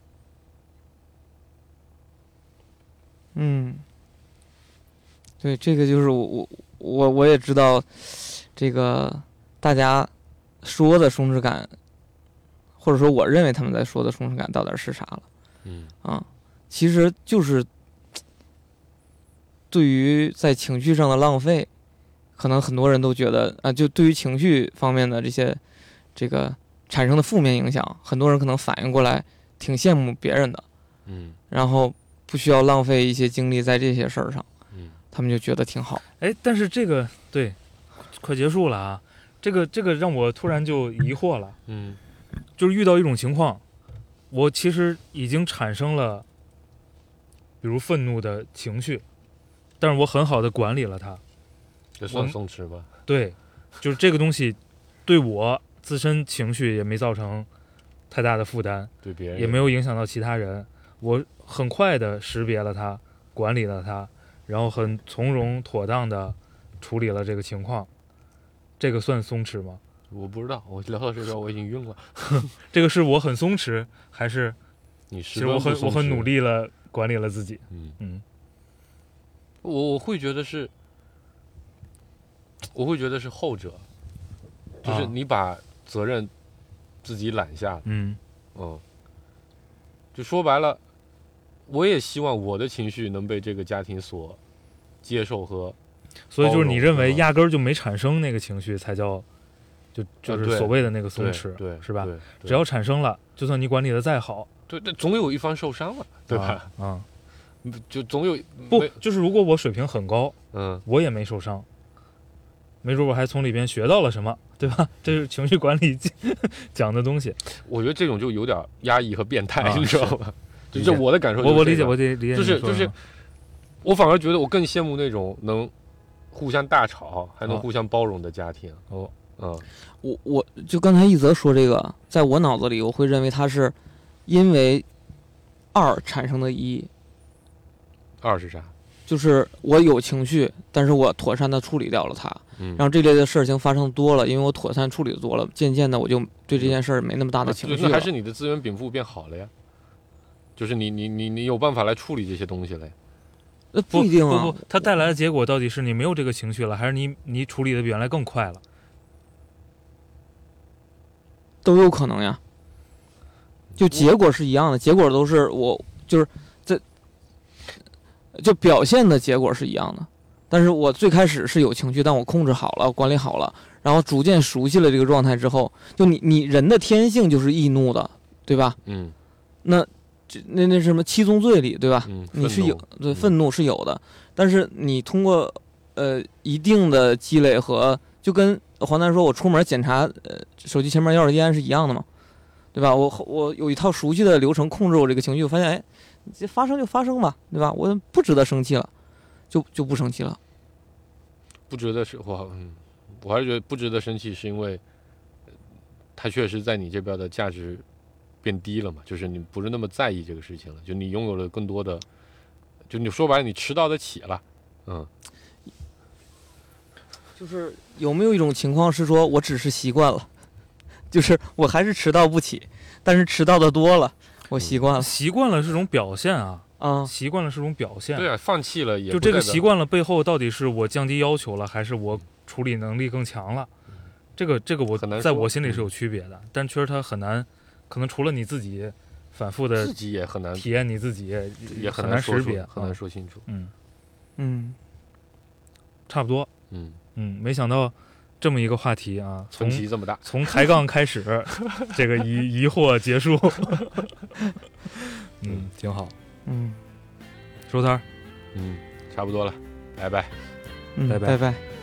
嗯，对，这个就是我我我我也知道，这个大家说的松弛感，或者说我认为他们在说的松弛感到底是啥了。嗯。啊？其实就是对于在情绪上的浪费，可能很多人都觉得啊，就对于情绪方面的这些这个产生的负面影响，很多人可能反应过来挺羡慕别人的，嗯。然后不需要浪费一些精力在这些事儿上，嗯他们就觉得挺好。哎，但是这个对，快结束了啊。这个这个让我突然就疑惑了，嗯就是遇到一种情况，我其实已经产生了，比如愤怒的情绪，但是我很好的管理了它。这算松弛吧？对，就是这个东西对我自身情绪也没造成太大的负担。对别人也没有影响到其他人。我很快的识别了它，管理了它，然后很从容妥当的处理了这个情况。这个算松弛吗？我不知道，我聊到这边我已经晕了。这个是我很松弛，还是 你其实我很我很努。力了，管理了自己？嗯，嗯我我会觉得是，我会觉得是后者，就是啊你把责任自己揽下了。嗯嗯，就说白了，我也希望我的情绪能被这个家庭所接受和所以就是你认为压根儿就没产生那个情绪，才叫就就是所谓的那个松弛，对，是吧？只要产生了，就算你管理的再好，对对，总有一方受伤了，对吧？啊？啊就总有不，就是如果我水平很高，嗯我也没受伤，没准我还从里边学到了什么，对吧？这是情绪管理 讲的东西。我觉得这种就有点压抑和变态，啊你知道吧？就理解。这我的感受就是我我理解，我理理解就是就是我反而觉得我更羡慕那种能互相大吵还能哦。互相包容的家庭。哦，嗯。我我就刚才一泽说这个，在我脑子里，我会认为它是因为二产生的一，二是啥？就是我有情绪，但是我妥善的处理掉了它，嗯，让这类的事情发生多了，因为我妥善处理的多了，渐渐的我就对这件事儿没那么大的啊情绪了。对那还是你的资源禀赋变好了呀。就是你你你你有办法来处理这些东西了呀。那不一定啊，不不，它带来的结果到底是你没有这个情绪了，还是你你处理的比原来更快了？都有可能呀。就结果是一样的，结果都是我就是这，就表现的结果是一样的。但是我最开始是有情绪，但我控制好了，管理好了，然后逐渐熟悉了这个状态之后，就你你人的天性就是易怒的，对吧？嗯那这那那什么七宗罪里，对吧？嗯，你是有对嗯愤怒是有的，但是你通过呃一定的积累和，就跟黄丹说，我出门检查呃手机前面钥匙烟是一样的嘛，对吧？我我有一套熟悉的流程控制我这个情绪，我发现哎，这发生就发生吧，对吧？我不值得生气了，就就不生气了。不值得是我嗯，我还是觉得不值得生气，是因为呃它确实在你这边的价值变低了嘛，就是你不是那么在意这个事情了，就你拥有了更多的，就你说白了，你迟到的起了，嗯，就是有没有一种情况是说我只是习惯了，就是我还是迟到不起，但是迟到的多了，我习惯了习惯了是种表现啊，啊。习惯了是种表现。对啊，放弃了也就这个习惯了背后到底是我降低要求了，还是我处理能力更强了？这个这个我很难在我心里是嗯有区别的，但确实它很难，可能除了你自己反复的自己也很难，体验你自己，也很难识别，很难啊说清楚，嗯，嗯，差不多，嗯，嗯，没想到这么一个话题啊，从这么大，从抬杠开始，这个疑疑惑结束，嗯，挺好，嗯。收摊儿。嗯，差不多了，拜拜。嗯，拜拜拜拜。